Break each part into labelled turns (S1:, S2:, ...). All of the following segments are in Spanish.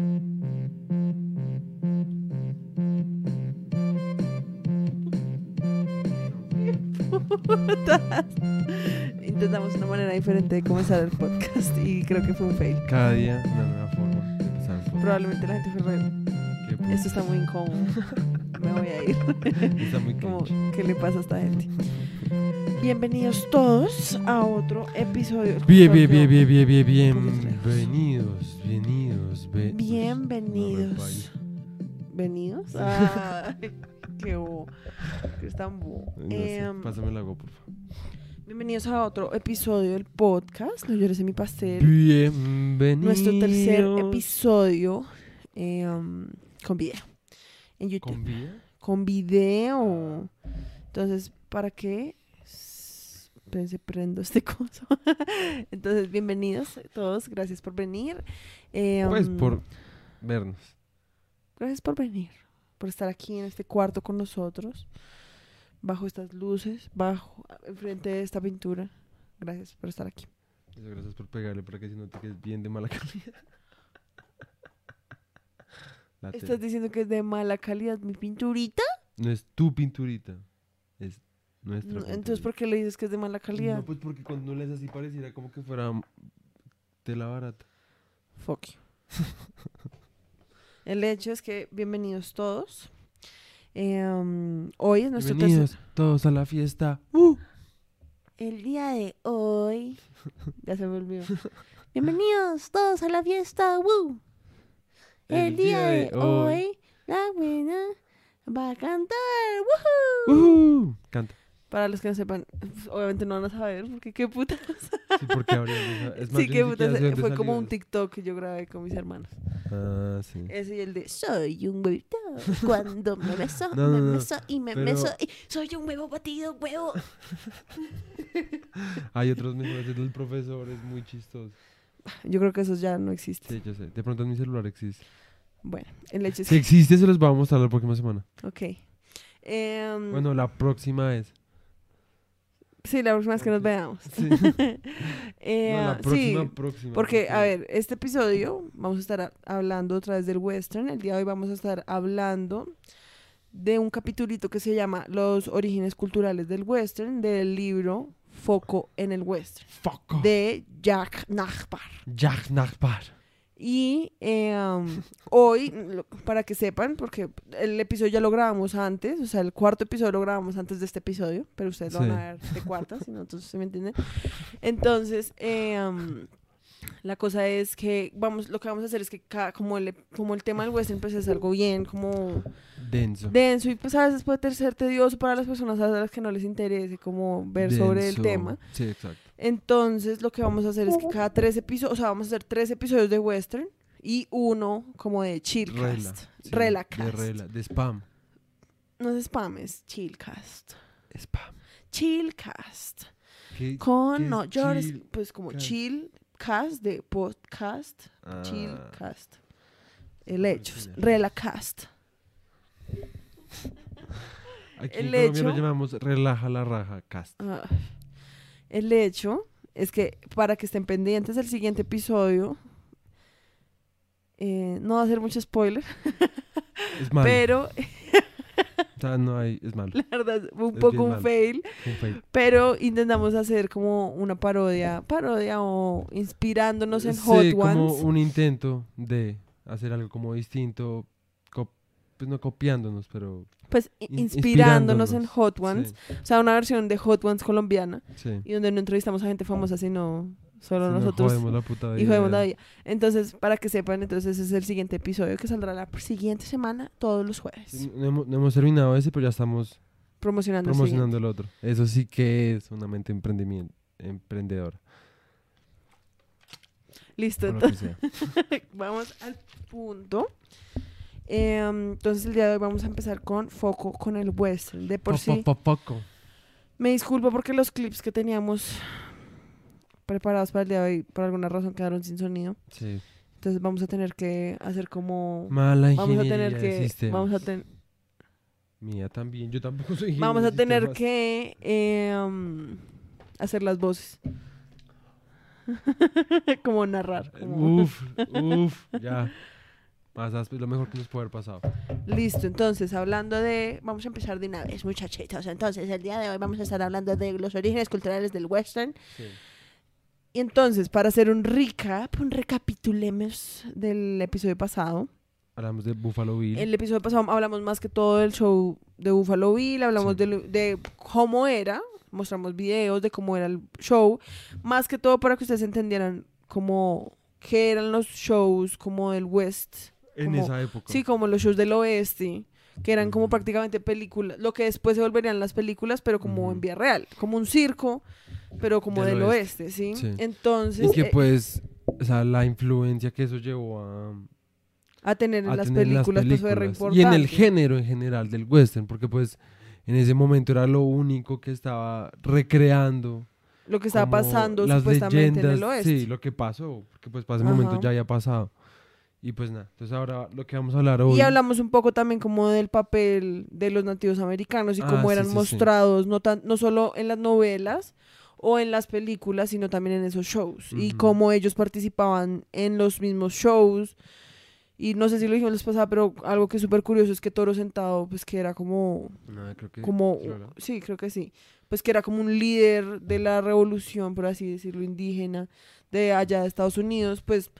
S1: Intentamos una manera diferente de comenzar el podcast y creo que fue un fail.
S2: Cada día una nueva forma de empezar el podcast.
S1: Probablemente la gente fue re, esto está muy incómodo. Me voy a ir.
S2: Está muy
S1: Como. ¿qué le pasa a esta gente? Bienvenidos todos a otro episodio.
S2: Bien, bien, bien, bien, bien, bien, bienvenidos, bienvenidos, ve-
S1: Bienvenidos. ¿Venidos? Ay, qué. Que es tan.
S2: No sé,
S1: Em,
S2: Pásame el agua, por favor.
S1: bienvenidos a otro episodio del podcast. No llores en mi pastel.
S2: Bienvenidos.
S1: Nuestro tercer episodio eh, um, con video en YouTube.
S2: ¿Con vida?
S1: Con video. Entonces, ¿para qué? S- Pensé, prendo este coso. Entonces, bienvenidos todos. Gracias por venir. Eh,
S2: Pues
S1: um,
S2: por vernos.
S1: Gracias por venir. Por estar aquí en este cuarto con nosotros. Bajo estas luces. Bajo, enfrente de esta pintura. Gracias por estar aquí.
S2: Gracias por pegarle para que si no te quedes bien de mala calidad.
S1: ¿Estás diciendo que es de mala calidad mi pinturita?
S2: No es tu pinturita, es nuestra.
S1: No, entonces. ¿por qué le dices que es de mala calidad?
S2: No, pues porque cuando no lees así pareciera como que fuera tela barata.
S1: Fuck you. El hecho es que bienvenidos todos. Eh, um, hoy es nuestro
S2: Bienvenidos
S1: tercer...
S2: todos a la fiesta.
S1: El día de hoy... Ya se me olvidó. bienvenidos todos a la fiesta. ¡Woo! El, día, de hoy, la buena va a cantar. ¡Woohoo!
S2: Ujú. Canta.
S1: Para los que no sepan, pues, obviamente no van a saber, porque qué putas.
S2: Sí, porque habría Es más,
S1: sí, qué putas. Fue como un. TikTok que yo grabé con mis hermanos.
S2: Ah, sí.
S1: Ese y el de soy un huevito cuando me beso,
S2: No,
S1: me
S2: no,
S1: beso y me
S2: pero-
S1: beso y soy un huevo batido, huevo.
S2: Hay otros mejores. El del profesor es muy chistoso.
S1: Yo creo que eso ya no existe.
S2: Sí, yo sé. De pronto en mi celular existe.
S1: Bueno, el hecho es
S2: Si existe, se los vamos a mostrar la próxima semana.
S1: Ok. Em,
S2: Bueno, la próxima vez.
S1: Sí, la próxima vez que nos veamos.
S2: Sí.
S1: Eh,
S2: No, la
S1: sí,
S2: próxima, próxima.
S1: porque, a ver, este episodio vamos a estar hablando otra vez del western. El día de hoy vamos a estar hablando de un capitulito que se llama Los orígenes culturales del western, del libro Foco en el western,
S2: off.
S1: de Jack Nachbar.
S2: Jack Nachbar.
S1: Y eh, um, hoy, lo- para que sepan, porque el episodio ya lo grabamos antes, o sea, el cuarto episodio lo grabamos antes de este episodio, pero ustedes lo van a ver de cuarta, si no, entonces se me entienden. Entonces, eh, um, la cosa es que vamos, lo que vamos a hacer es que cada, como, el, como el tema del western pues es algo bien como
S2: Denso.
S1: denso y pues a veces puede ser tedioso para las personas a las que no les interese como ver sobre el tema.
S2: Sí, exacto.
S1: Entonces, lo que vamos a hacer es que cada tres episodios, o sea, vamos a hacer tres episodios de western y uno como de
S2: Rela.
S1: chillcast.
S2: sí,
S1: Relacast.
S2: De rela. De spam.
S1: No es spam, es chillcast.
S2: Spam.
S1: Chillcast.
S2: ¿Qué-
S1: Con, no, llores,
S2: chill?
S1: pues como
S2: cast?
S1: Chillcast de podcast,
S2: Ah,
S1: chillcast. El hecho,
S2: sí.
S1: relacast.
S2: Aquí
S1: el
S2: en Colombia lo
S1: hecho-
S2: llamamos relaja la raja cast.
S1: Ah, el hecho es que para que estén pendientes del siguiente episodio, eh, no va a ser mucho spoiler,
S2: Es
S1: pero
S2: O sea, no hay, es malo.
S1: la verdad fue un
S2: Es
S1: poco un fail,
S2: Un fail.
S1: pero intentamos hacer como una parodia, parodia o inspirándonos en Hot
S2: Sí, como
S1: Ones.
S2: un intento de hacer algo como distinto, pues no copiándonos, pero
S1: Pues inspirándonos en. Hot Ones, o sea, una versión de Hot Ones colombiana
S2: sí.
S1: y donde no entrevistamos a gente famosa, sino solo
S2: nos
S1: nosotros
S2: jodemos la puta
S1: y jodemos la
S2: vida.
S1: vida. Entonces, para que sepan, entonces es el siguiente episodio que saldrá la siguiente semana, todos los jueves,
S2: No hemos, no hemos terminado ese, pero ya estamos
S1: promocionando, el
S2: promocionando el otro. Eso sí que es una mente emprendimiento, emprendedora.
S1: Listo, entonces vamos al punto. Em, entonces, el día de hoy vamos a empezar con foco con el western. De por
S2: Po-
S1: sí,
S2: po- po- poco.
S1: me disculpo porque los clips que teníamos preparados para el día de hoy, por alguna razón, quedaron sin sonido.
S2: Sí.
S1: Entonces, vamos a tener que hacer como.
S2: Mala
S1: Vamos a tener que. Vamos a, ten-
S2: Mía también, yo tampoco soy
S1: vamos a tener
S2: sistemas.
S1: que em, hacer las voces. como narrar. como-
S2: Uf, uf, ya. Más áspero, lo mejor que nos puede haber pasado.
S1: Listo, entonces, hablando de... Vamos a empezar de una vez, muchachitos. Entonces, el día de hoy vamos a estar hablando de los orígenes culturales del western.
S2: Sí.
S1: Y entonces, para hacer un recap, un recapitulemos del episodio pasado.
S2: Hablamos de Buffalo Bill.
S1: El episodio pasado hablamos más que todo del show de Buffalo Bill, hablamos
S2: Sí.
S1: de, de cómo era, mostramos videos de cómo era el show, más que todo para que ustedes entendieran cómo qué eran los shows como del West,
S2: en
S1: como-
S2: esa época.
S1: sí, como los shows del oeste, que eran como prácticamente películas, lo que después se volverían las películas, pero como
S2: Ujú.
S1: en vía real, como un circo, pero como
S2: Del
S1: del
S2: oeste.
S1: oeste, ¿sí?
S2: Sí.
S1: Entonces,
S2: Y que
S1: eh,
S2: pues, o sea, la influencia que eso llevó a,
S1: a tener en
S2: a
S1: las
S2: tener en las
S1: películas, pues
S2: películas. Y en el género en general del western, porque pues en ese momento era lo único que estaba recreando
S1: lo que estaba pasando
S2: las
S1: supuestamente en el
S2: leyendas,
S1: oeste.
S2: Sí, lo que pasó, porque pues para ese momento
S1: Ajá.
S2: ya había pasado. Y pues nada, entonces ahora lo que vamos a hablar hoy.
S1: Y hablamos un poco también como del papel de los nativos americanos y
S2: Ah,
S1: cómo
S2: sí,
S1: eran
S2: sí, sí.
S1: mostrados, no, tan, no solo en las novelas o en las películas, sino también en esos shows. Y cómo ellos participaban en los mismos shows. Y no sé si lo dijimos vez pasada, pero algo que es súper curioso es que Toro Sentado, pues que era como,
S2: No, creo que
S1: como,
S2: sí,
S1: sí, creo que sí, pues que era como un líder de la revolución, por así decirlo, indígena, de allá de Estados Unidos, pues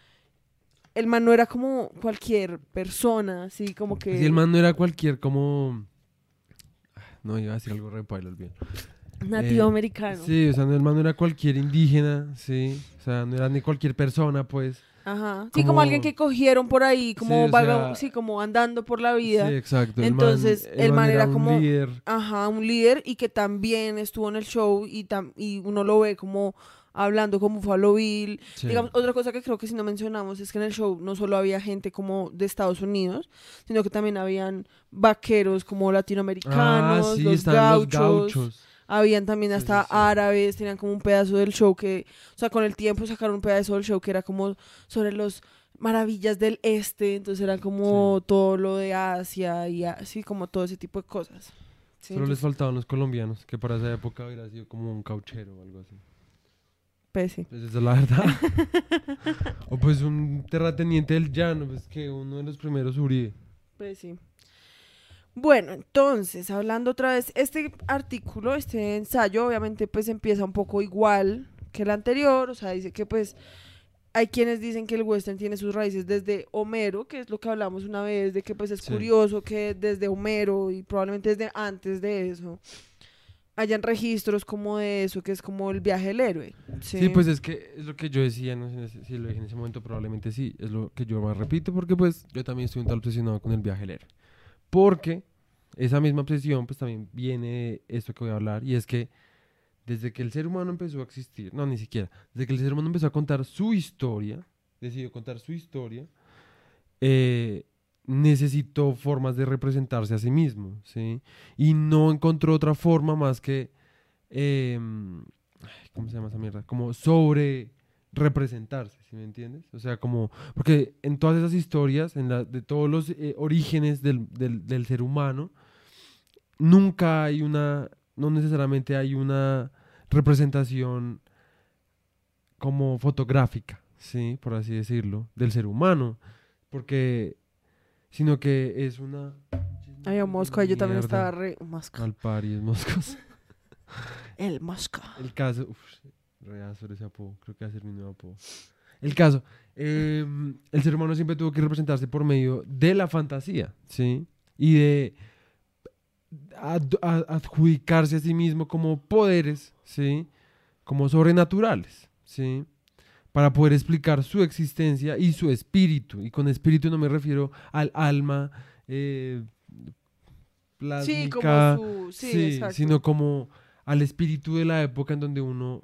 S1: el man no era como cualquier persona, así como que...
S2: Si el man no era cualquier como... Ah, No, iba a decir algo re olvídalo.
S1: Nativo
S2: Eh,
S1: americano.
S2: Sí, o sea, no, el man no era cualquier indígena, sí. O sea, no era ni cualquier persona, pues.
S1: Ajá. Sí, como, alguien que cogieron por ahí, como
S2: Sí, o
S1: vaga-
S2: sea-
S1: sí, como andando por la vida.
S2: Sí, exacto.
S1: Entonces, el man era
S2: un
S1: como-
S2: líder.
S1: Ajá, un líder y que también estuvo en el show y, tam- y uno lo ve como hablando con Buffalo Bill.
S2: sí.
S1: Digamos, otra cosa que creo que si no mencionamos es que en el show no solo había gente como de Estados Unidos, sino que también habían vaqueros como latinoamericanos,
S2: ah, sí,
S1: los,
S2: estaban los
S1: gauchos,
S2: gauchos.
S1: Habían también hasta
S2: sí, sí.
S1: árabes, tenían como un pedazo del show que, o sea, con el tiempo sacaron un pedazo del show que era como sobre los maravillas del este, entonces era como todo lo de Asia y así como todo ese tipo de cosas.
S2: Solo les faltaban los colombianos, que para esa época hubiera sido como un cauchero o algo así.
S1: pues sí.
S2: Pues esa es la verdad. o pues un terrateniente del llano, pues que uno de los primeros Uribe.
S1: Pues sí. Bueno, entonces, hablando otra vez, este artículo, este ensayo, obviamente, pues empieza un poco igual que el anterior, o sea, dice que pues hay quienes dicen que el western tiene sus raíces desde Homero, que es lo que hablamos una vez, de que pues es
S2: Sí.
S1: curioso que desde Homero y probablemente desde antes de eso hayan registros como de eso, que es como el viaje del héroe. Sí,
S2: Sí, pues es que es lo que yo decía, no sé si lo dije en ese momento, probablemente sí, es lo que yo más repito, porque pues yo también estoy un tal obsesionado con el viaje del héroe. Porque esa misma obsesión pues también viene de esto que voy a hablar, y es que desde que el ser humano empezó a existir, no, ni siquiera, desde que el ser humano empezó a contar su historia, decidió contar su historia, eh, necesitó formas de representarse a sí mismo, ¿sí? Y no encontró otra forma más que, em, ¿cómo se llama esa mierda? Como sobre representarse, ¿sí me entiendes? O sea, como, porque en todas esas historias, en la, de todos los eh, orígenes del, del- del ser humano, nunca hay una, no necesariamente hay una representación como fotográfica, ¿sí? Por así decirlo, del ser humano, porque, sino que es una...
S1: Había un mosco, yo también estaba re... Mosca.
S2: Malparidos, moscos.
S1: El mosca.
S2: El caso, uf, real sobre ese apodo, creo que va a ser mi nuevo apodo. El caso, em, el ser humano siempre tuvo que representarse por medio de la fantasía, ¿sí? Y de ad- adjudicarse a sí mismo como poderes, ¿sí? Como sobrenaturales, ¿sí? Para poder explicar su existencia y su espíritu. Y con espíritu no me refiero al alma eh,
S1: Sí,
S2: plásmica,
S1: como su... Sí,
S2: Sí,
S1: exacto.
S2: sino como al espíritu de la época en donde uno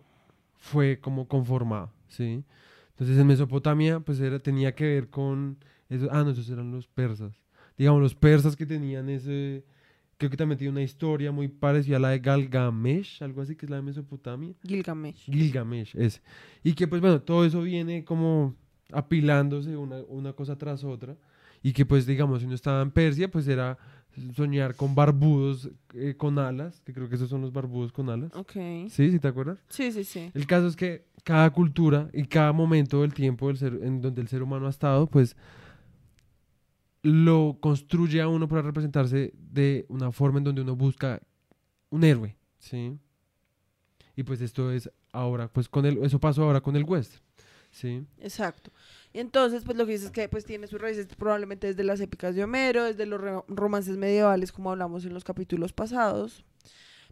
S2: fue como conformado, ¿sí? Entonces en Mesopotamia pues era, tenía que ver con eso, ah no, esos eran los persas. Digamos los persas que tenían ese creo que también tiene una historia muy parecida a la de Galgamesh, algo así que es la de Mesopotamia.
S1: Gilgamesh.
S2: Gilgamesh, ese. Y que pues bueno, todo eso viene como apilándose una, una cosa tras otra. Y que pues digamos, si uno estaba en Persia, pues era soñar con barbudos eh, con alas, que creo que esos son los barbudos con alas.
S1: Ok.
S2: ¿Sí? ¿Sí te acuerdas?
S1: Sí, sí, sí.
S2: El caso es que cada cultura y cada momento del tiempo del ser, en donde el ser humano ha estado, pues lo construye a uno para representarse de una forma en donde uno busca un héroe, ¿sí? Y pues esto es ahora, pues con el, eso pasó ahora con el western, ¿sí?
S1: Exacto. Y entonces, pues lo que dices es que pues tiene sus raíces probablemente desde las épicas de Homero, desde los romances medievales, como hablamos en los capítulos pasados.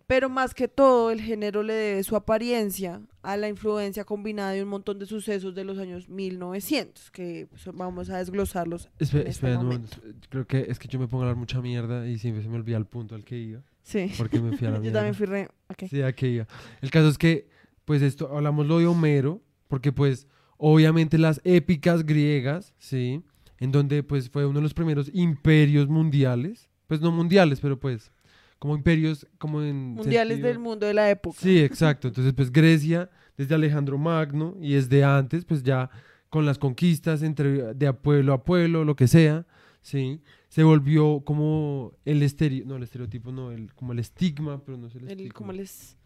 S1: Pero más que todo, el género le debe su apariencia a la influencia combinada de un montón de sucesos de los años 1900, que pues, vamos a desglosarlos.
S2: Espera,
S1: En este
S2: espera un momento. Creo que es que yo me pongo a hablar mucha mierda y siempre se me olvida el punto al que iba.
S1: Sí.
S2: Porque me fui a la
S1: Yo
S2: mierda.
S1: también fui re... ok.
S2: Sí, a qué iba. El caso es que, pues esto, hablamos lo de Homero, porque pues obviamente las épicas griegas, ¿sí? En donde pues fue uno de los primeros imperios mundiales, pues no mundiales, pero pues como imperios, como en...
S1: Mundiales
S2: sentido-
S1: del mundo de la época.
S2: Sí, exacto. Entonces pues Grecia, desde Alejandro Magno y desde antes, pues ya con las conquistas entre de pueblo a pueblo, lo que sea, ¿sí? Se volvió como el estereo, no el estereotipo, no, el, como el estigma, pero no es el
S1: El,
S2: estigma
S1: como les...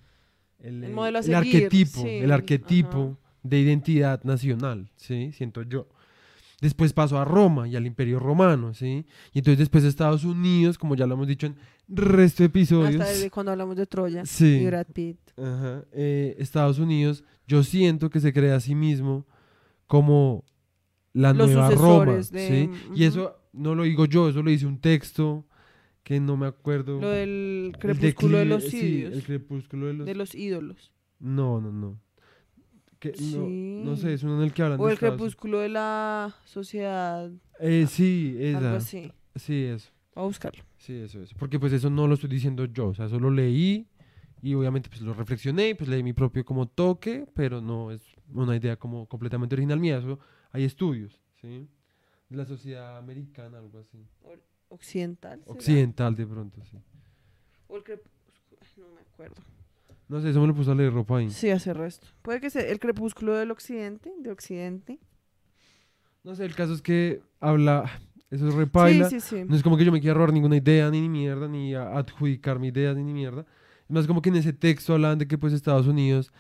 S2: el,
S1: El modelo a
S2: el
S1: seguir,
S2: arquetipo,
S1: sí,
S2: el
S1: el-
S2: arquetipo de identidad nacional, ¿sí? Siento yo. Después pasó a Roma y al Imperio Romano, ¿sí? Y entonces después Estados Unidos, como ya lo hemos dicho en resto de episodios.
S1: Hasta desde cuando hablamos de Troya
S2: Sí.
S1: y Brad Pitt.
S2: Ajá, eh, Estados Unidos, yo siento que se crea a sí mismo como la
S1: Los
S2: nueva Roma,
S1: de-
S2: ¿sí? Y
S1: ujú.
S2: eso no lo digo yo, eso lo dice un texto que no me acuerdo.
S1: Lo del
S2: El
S1: crepúsculo de
S2: declive-
S1: los
S2: sí, el crepúsculo de los...
S1: De los ídolos.
S2: No, no, no. Que, no, no
S1: Sí.
S2: sé, es uno en el que hablan
S1: O
S2: de
S1: el
S2: Estados
S1: crepúsculo de la sociedad.
S2: Eh, sí,
S1: Algo
S2: esa.
S1: así.
S2: Sí, eso.
S1: Voy a buscarlo.
S2: Sí, eso, eso. Porque pues eso no lo estoy diciendo yo, o sea, eso lo leí y obviamente pues lo reflexioné y pues leí mi propio como toque, pero no es una idea como completamente original mía, eso hay estudios, ¿sí? De la sociedad americana, algo así.
S1: Occidental. será?
S2: Occidental de pronto, sí.
S1: O el crepúsculo. No me acuerdo.
S2: No sé, eso me lo puso a leer ropa ahí.
S1: Sí, hace resto. Puede que sea el crepúsculo del occidente. De occidente.
S2: No sé, el caso es que habla, eso es repaila.
S1: Sí, sí, sí.
S2: No es como que yo me quiera robar ninguna idea, ni ni mierda, ni adjudicar mi idea, ni ni mierda. Es más como que en ese texto hablan de que pues Estados Unidos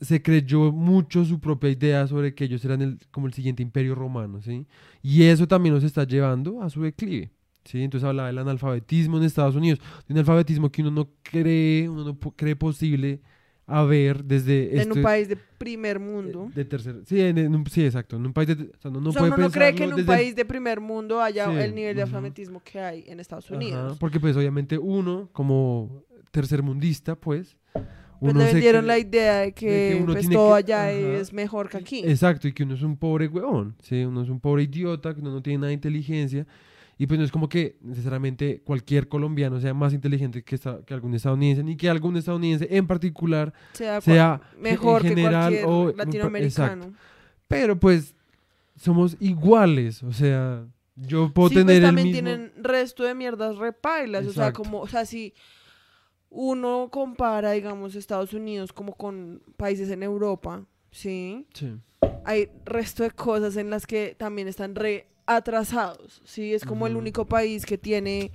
S2: se creyó mucho su propia idea sobre que ellos eran el, como el siguiente imperio romano, ¿sí? Y eso también nos está llevando a su declive, ¿sí? Entonces hablaba del analfabetismo en Estados Unidos, de un alfabetismo que uno no cree, uno no cree posible haber desde
S1: en un
S2: este-
S1: país de primer mundo.
S2: de tercer, sí, en, en un, sí, exacto, en un país de, o sea, no, no
S1: o sea,
S2: puede
S1: uno no cree que en un
S2: el
S1: país de primer mundo haya
S2: Sí,
S1: el nivel de alfabetismo que hay en Estados
S2: Ajá,
S1: Unidos.
S2: porque pues obviamente uno, como tercermundista, pues...
S1: Pues
S2: uno
S1: le
S2: se
S1: vendieron la idea de que,
S2: uno
S1: pues, todo
S2: que-
S1: allá
S2: ajá.
S1: es mejor que aquí.
S2: Exacto, y que uno es un pobre huevón, ¿sí? Uno es un pobre idiota, que uno no tiene nada de inteligencia. Y pues no es como que necesariamente cualquier colombiano sea más inteligente que, esta- que algún estadounidense, ni que algún estadounidense en particular
S1: sea, mejor
S2: en
S1: que
S2: general
S1: cualquier
S2: o-
S1: latinoamericano.
S2: Pero pues somos iguales, o sea, yo puedo
S1: sí, pues
S2: tener el
S1: también
S2: mismo...
S1: tienen resto de mierdas repailas. O sea,
S2: Exacto.
S1: como, o sea, si uno compara, digamos, Estados Unidos como con países en Europa, ¿sí?
S2: Sí,
S1: Hay resto de cosas en las que también están re atrasados, ¿sí? Es como el único país que tiene,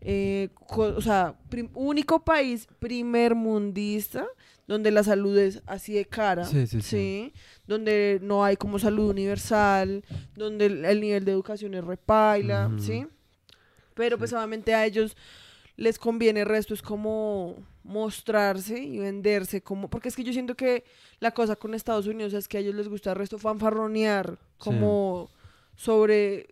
S1: eh, o sea, único país primer mundista donde la salud es así de cara,
S2: Sí, sí, sí.
S1: Donde no hay como salud universal, donde el, el nivel de educación es repaila. ¿sí? Pero pues obviamente a ellos les conviene el resto, es como mostrarse y venderse como, porque es que yo siento que la cosa con Estados Unidos es que a ellos les gusta el resto fanfarronear, como sobre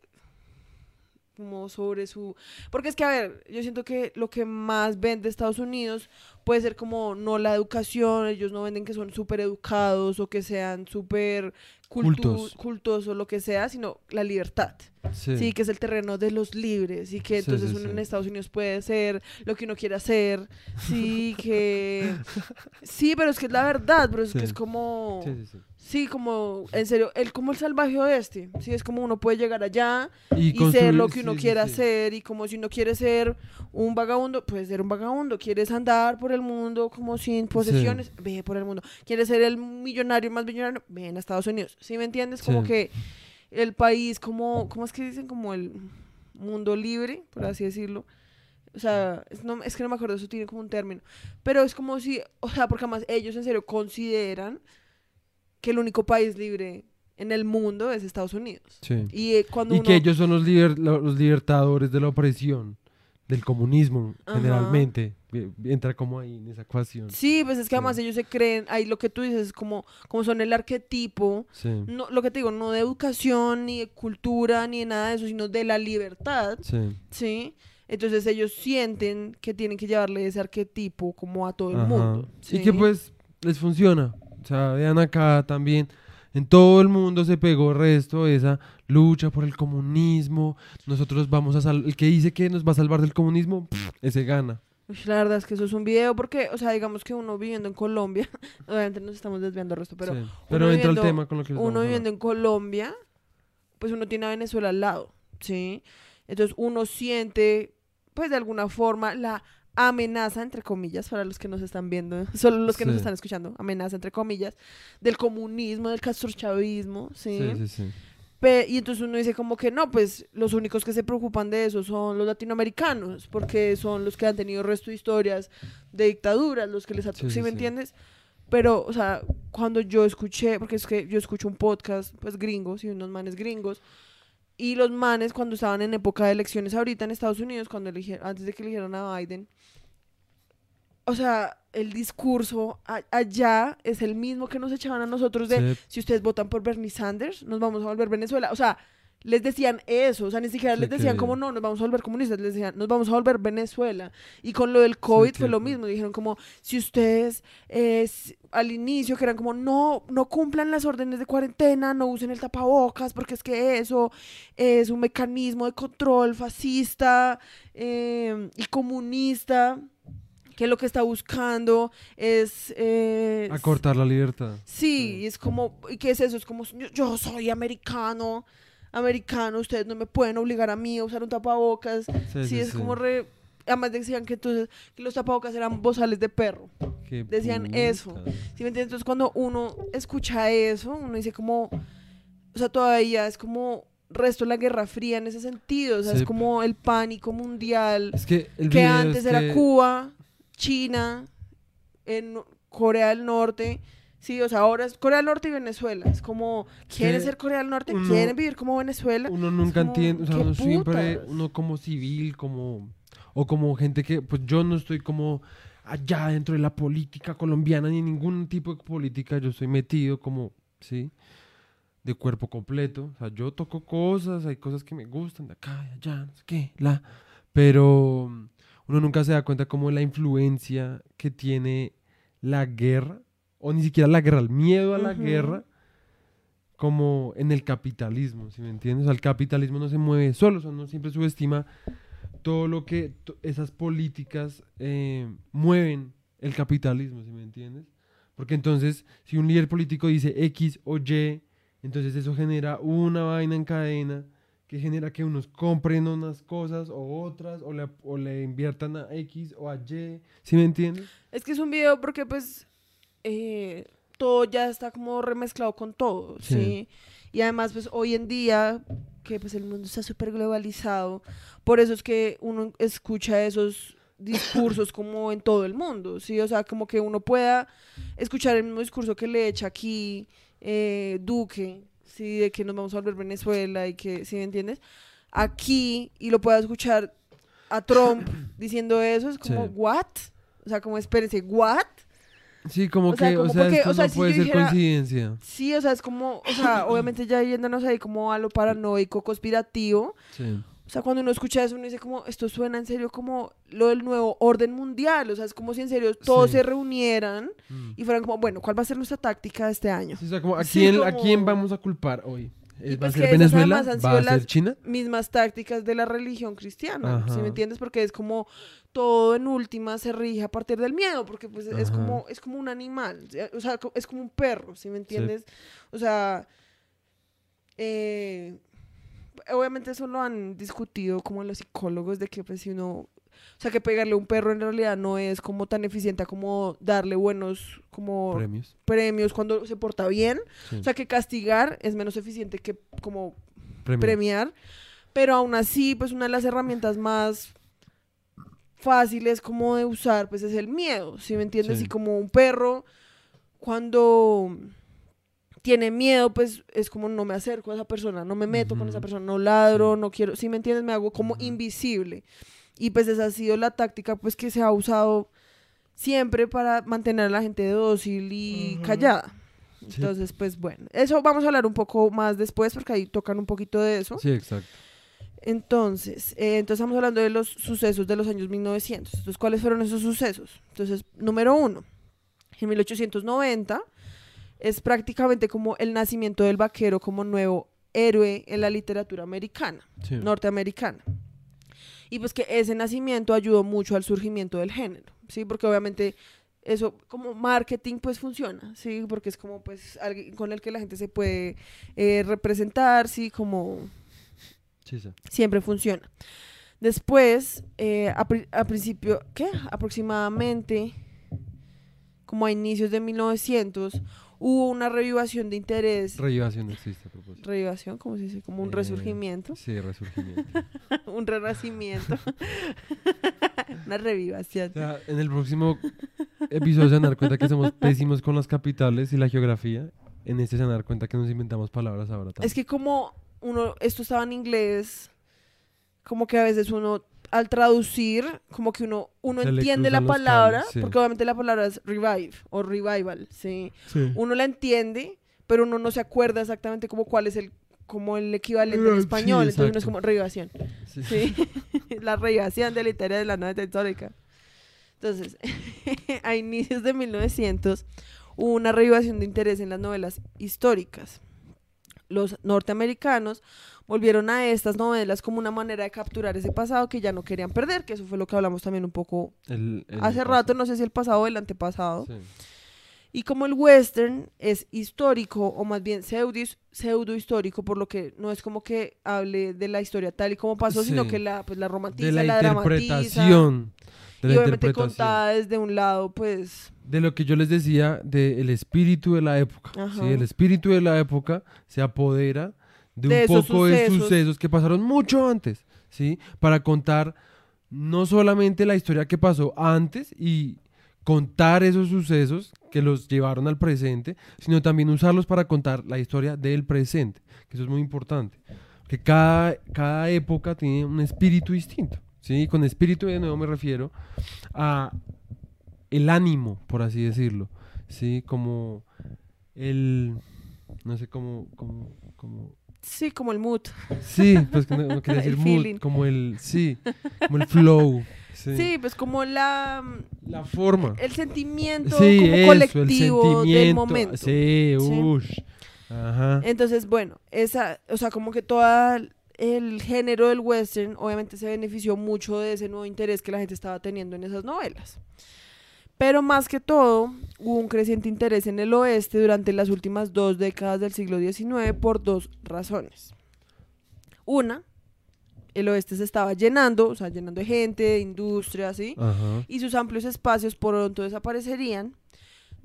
S1: como sobre su porque es que a ver yo siento que lo que más vende Estados Unidos puede ser como no la educación ellos no venden que son súper educados o que sean súper cultu-
S2: Cultos.
S1: cultos o lo que sea sino la libertad
S2: sí.
S1: Sí, que es el terreno de los libres y que
S2: Sí,
S1: entonces
S2: sí,
S1: uno en Estados Unidos puede ser lo que uno quiera hacer. Sí, que... Sí, pero es que es la verdad, pero es que es como...
S2: Sí, sí, sí.
S1: Sí, como, en serio, el como el salvaje oeste. Sí, es como uno puede llegar allá y, ser lo que uno
S2: sí,
S1: quiera
S2: sí.
S1: ser y como si uno quiere ser un vagabundo, puede ser un vagabundo. Quieres andar por el mundo como sin posesiones, ve por el mundo. Quieres ser el millonario más millonario, ven a Estados Unidos. ¿Sí me entiendes? Como que el país, como, ¿cómo es que dicen? Como el mundo libre, por así decirlo. O sea, es, no, es que no me acuerdo, eso tiene como un término. Pero es como si, o sea, porque además ellos en serio consideran que el único país libre en el mundo es Estados Unidos.
S2: Sí.
S1: Y eh, cuando
S2: Y
S1: uno...
S2: que ellos son los, liber- lo- los libertadores de la opresión, del comunismo,
S1: Ajá.
S2: generalmente. Entra como ahí en esa ecuación.
S1: Sí, pues es que además ellos se creen, ahí lo que tú dices, como, como son el arquetipo,
S2: Sí.
S1: no, lo que te digo, no de educación, ni de cultura, ni de nada de eso, sino de la libertad,
S2: Sí.
S1: ¿sí? Entonces ellos sienten que tienen que llevarle ese arquetipo como a todo el mundo. ¿sí?
S2: Y que pues les funciona. O sea, vean acá también. En todo el mundo se pegó el resto esa lucha por el comunismo. Nosotros vamos a salvar. El que dice que nos va a salvar del comunismo, pff, ese gana.
S1: Uy, la verdad es que eso es un video porque, o sea, digamos que uno viviendo en Colombia, obviamente nos estamos desviando el resto, pero
S2: Sí. Pero entra el tema con lo que les
S1: uno viviendo en Colombia, pues uno tiene a Venezuela al lado, ¿sí? Entonces uno siente, pues de alguna forma, la amenaza, entre comillas, para los que nos están viendo, solo los que nos
S2: Sí.
S1: están escuchando, amenaza, entre comillas, del comunismo, del castrochavismo, ¿sí?
S2: Sí, sí, sí.
S1: Pe- y entonces uno dice como que no, pues los únicos que se preocupan de eso son los latinoamericanos, porque son los que han tenido resto de historias de dictaduras, los que les
S2: Sí,
S1: ¿sí, me entiendes? Pero, o sea, cuando yo escuché, porque es que yo escucho un podcast, pues gringos y unos manes gringos, y los manes cuando estaban en época de elecciones ahorita en Estados Unidos, cuando eligieron, antes de que eligieran a Biden, o sea, el discurso a- allá es el mismo que nos echaban a nosotros de
S2: Sí,
S1: si ustedes votan por Bernie Sanders, nos vamos a volver Venezuela. O sea, les decían eso, o sea, ni siquiera
S2: Sí,
S1: les decían
S2: que-
S1: como no, nos vamos a volver comunistas, les decían, nos vamos a volver Venezuela. Y con lo del COVID fue lo mismo, dijeron como, si ustedes eh, al inicio que eran como, no, no cumplan las órdenes de cuarentena, no usen el tapabocas, porque es que eso es un mecanismo de control fascista eh, y comunista. Que lo que está buscando es eh,
S2: acortar la libertad.
S1: Sí, y es como, ¿y qué es eso? Es como, yo, yo soy americano, americano, ustedes no me pueden obligar a mí a usar un tapabocas. Sí,
S2: Sí,
S1: es como re... Además decían que entonces que los tapabocas eran bozales de perro.
S2: Qué
S1: decían
S2: puta.
S1: eso. ¿Sí me entiendes? Entonces cuando uno escucha eso, uno dice como, o sea, todavía es como resto de la Guerra Fría en ese sentido. O sea,
S2: Sí.
S1: es como el pánico mundial
S2: Es que el
S1: que
S2: video
S1: antes
S2: es
S1: era Cuba, China, en Corea del Norte. Sí, o sea, ahora es Corea del Norte y Venezuela. Es como, ¿quieren ser Corea del Norte?
S2: uno-
S1: ¿Quieren vivir como Venezuela?
S2: Uno nunca
S1: como,
S2: entiende, o sea,
S1: ¿qué
S2: uno siempre, uno como civil, como, o como gente que, pues yo no estoy como allá dentro de la política colombiana, ni ningún tipo de política, yo estoy metido como, sí, de cuerpo completo, o sea, yo toco cosas, hay cosas que me gustan de acá, de allá, no sé qué, la, pero uno nunca se da cuenta como la influencia que tiene la guerra, o ni siquiera la guerra, el miedo a la
S1: Ujú.
S2: guerra, como en el capitalismo, ¿sí me entiendes? O sea, el capitalismo no se mueve solo, o sea, uno siempre subestima todo lo que esas políticas eh, mueven el capitalismo, ¿sí me entiendes? Porque entonces, si un líder político dice X o Y, entonces eso genera una vaina en cadena que genera que unos compren unas cosas o otras, o le, o le inviertan a X o a Y, ¿sí me entiendes?
S1: Es que es un video porque pues eh, todo ya está como remezclado con todo, ¿sí?
S2: Sí.
S1: Y además pues hoy en día que pues el mundo está súper globalizado, por eso es que uno escucha esos discursos como en todo el mundo, ¿sí? O sea, como que uno pueda escuchar el mismo discurso que le echa aquí eh, Duque, ¿sí? De que nos vamos a volver Venezuela y que, ¿sí me entiendes? Aquí y lo pueda escuchar a Trump diciendo eso, es como,
S2: Sí.
S1: ¿what? O sea, como, espérense, ¿what?
S2: Sí, como
S1: O sea,
S2: que, o
S1: como
S2: sea,
S1: porque,
S2: esto
S1: o sea,
S2: no
S1: si
S2: puede ser
S1: dijera-
S2: coincidencia.
S1: Sí, o sea, es como, o sea, obviamente ya yéndonos ahí como a lo paranoico, conspirativo.
S2: Sí.
S1: O sea, cuando uno escucha eso, uno dice como, esto suena en serio como lo del nuevo orden mundial. O sea, es como si en serio todos
S2: Sí.
S1: se reunieran
S2: Mm.
S1: y fueran como, bueno, ¿cuál va a ser nuestra táctica de este año?
S2: Sí, o sea, como, ¿a,
S1: Sí,
S2: quién, ¿a
S1: como-
S2: quién vamos a culpar hoy?
S1: Y
S2: ¿Va
S1: pues
S2: a
S1: que
S2: ser Venezuela? ¿Va a ser China?
S1: Mismas tácticas de la religión cristiana, ¿sí
S2: Ajá.
S1: me entiendes? Porque es como todo en última se rige a partir del miedo, porque pues es como, es como un animal, o sea, es como un perro, ¿sí me entiendes? O sea, eh, obviamente eso lo han discutido como los psicólogos de que pues si uno, o sea, que pegarle a un perro en realidad no es como tan eficiente como darle buenos como
S2: Premios.
S1: premios cuando se porta bien,
S2: Sí.
S1: o sea, que castigar es menos eficiente que como premiar, pero aún así, pues una de las herramientas más fáciles como de usar, pues es el miedo, ¿sí me entiendes?
S2: Sí.
S1: Y como un perro, cuando tiene miedo, pues es como no me acerco a esa persona, no me meto con esa persona, no ladro,
S2: Sí.
S1: no quiero, si me entiendes, me hago como invisible. Y pues esa ha sido la táctica pues que se ha usado siempre para mantener a la gente dócil y
S2: Ujú.
S1: callada.
S2: Sí.
S1: Entonces, pues bueno, eso vamos a hablar un poco más después porque ahí tocan un poquito de eso.
S2: Sí, exacto.
S1: Entonces, eh, entonces estamos hablando de los sucesos de los años 1900. Entonces, ¿cuáles fueron esos sucesos? Entonces, número uno, en 1890 es prácticamente como el nacimiento del vaquero como nuevo héroe en la literatura americana,
S2: Sí.
S1: norteamericana. Y pues que ese nacimiento ayudó mucho al surgimiento del género, ¿sí? Porque obviamente eso como marketing pues funciona, ¿sí? Porque es como pues alguien con el que la gente se puede eh, representar, ¿sí? Como
S2: Sí, sí.
S1: siempre funciona. Después, eh, a, pri- a principio, ¿qué? Aproximadamente, como a inicios de 1900, hubo una revivación de interés.
S2: Revivación no existe a propósito.
S1: Revivación, ¿cómo se dice? Como un
S2: Eh,
S1: resurgimiento,
S2: Sí, resurgimiento.
S1: un renacimiento, una revivación.
S2: O sea, en el próximo episodio se van a dar cuenta que somos pésimos con las capitales y la geografía. En este se van a dar cuenta que nos inventamos palabras ahora también.
S1: Es que como uno, esto estaba en inglés, como que a veces uno al traducir, como que uno, uno
S2: Se
S1: entiende la palabra,
S2: cables, sí.
S1: porque obviamente la palabra es revive o revival, ¿sí?
S2: Sí.
S1: Uno la entiende, pero uno no se acuerda exactamente como cuál es el como el equivalente en
S2: Sí,
S1: español, entonces uno es como revivación,
S2: Sí.
S1: ¿sí? la revivación de la historia de la nueva histórica. Entonces, a inicios de 1900 hubo una revivación de interés en las novelas históricas. Los norteamericanos volvieron a estas novelas como una manera de capturar ese pasado que ya no querían perder, que eso fue lo que hablamos también un poco
S2: El- el-
S1: hace rato, no sé si el pasado o el antepasado.
S2: Sí.
S1: Y como el western es histórico, o más bien pseudo, pseudo histórico, por lo que no es como que hable de la historia tal y como pasó, sino que la, pues, la romantiza,
S2: De la,
S1: la, dramatiza.
S2: De
S1: Y
S2: la
S1: obviamente
S2: interpretación.
S1: contada desde un lado, pues,
S2: De lo que yo les decía del espíritu de la época. El espíritu de la época se apodera de,
S1: De
S2: un poco de
S1: sucesos.
S2: sucesos que pasaron mucho antes, ¿sí? Para contar no solamente la historia que pasó antes y contar esos sucesos que los llevaron al presente, sino también usarlos para contar la historia del presente, que eso es muy importante. Que cada, cada época tiene un espíritu distinto, ¿sí? Con espíritu de nuevo me refiero a el ánimo, por así decirlo, ¿sí? Como el, no sé, como, como, como,
S1: sí, como el mood.
S2: sí, pues no, no quería decir
S1: feeling.
S2: mood, como el, sí, como el flow, sí,
S1: Sí, pues como la
S2: la forma,
S1: el sentimiento
S2: sí,
S1: como
S2: eso,
S1: colectivo
S2: el
S1: del
S2: sentimiento,
S1: momento.
S2: sí,
S1: Sí.
S2: ush, ajá,
S1: Entonces, bueno, esa, o sea, como que todo el género del western obviamente se benefició mucho de ese nuevo interés que la gente estaba teniendo en esas novelas. Pero más que todo, hubo un creciente interés en el oeste durante las últimas dos décadas del siglo XIX por dos razones. Una, el oeste se estaba llenando, o sea, llenando de gente, de industria, y sus amplios espacios pronto desaparecerían.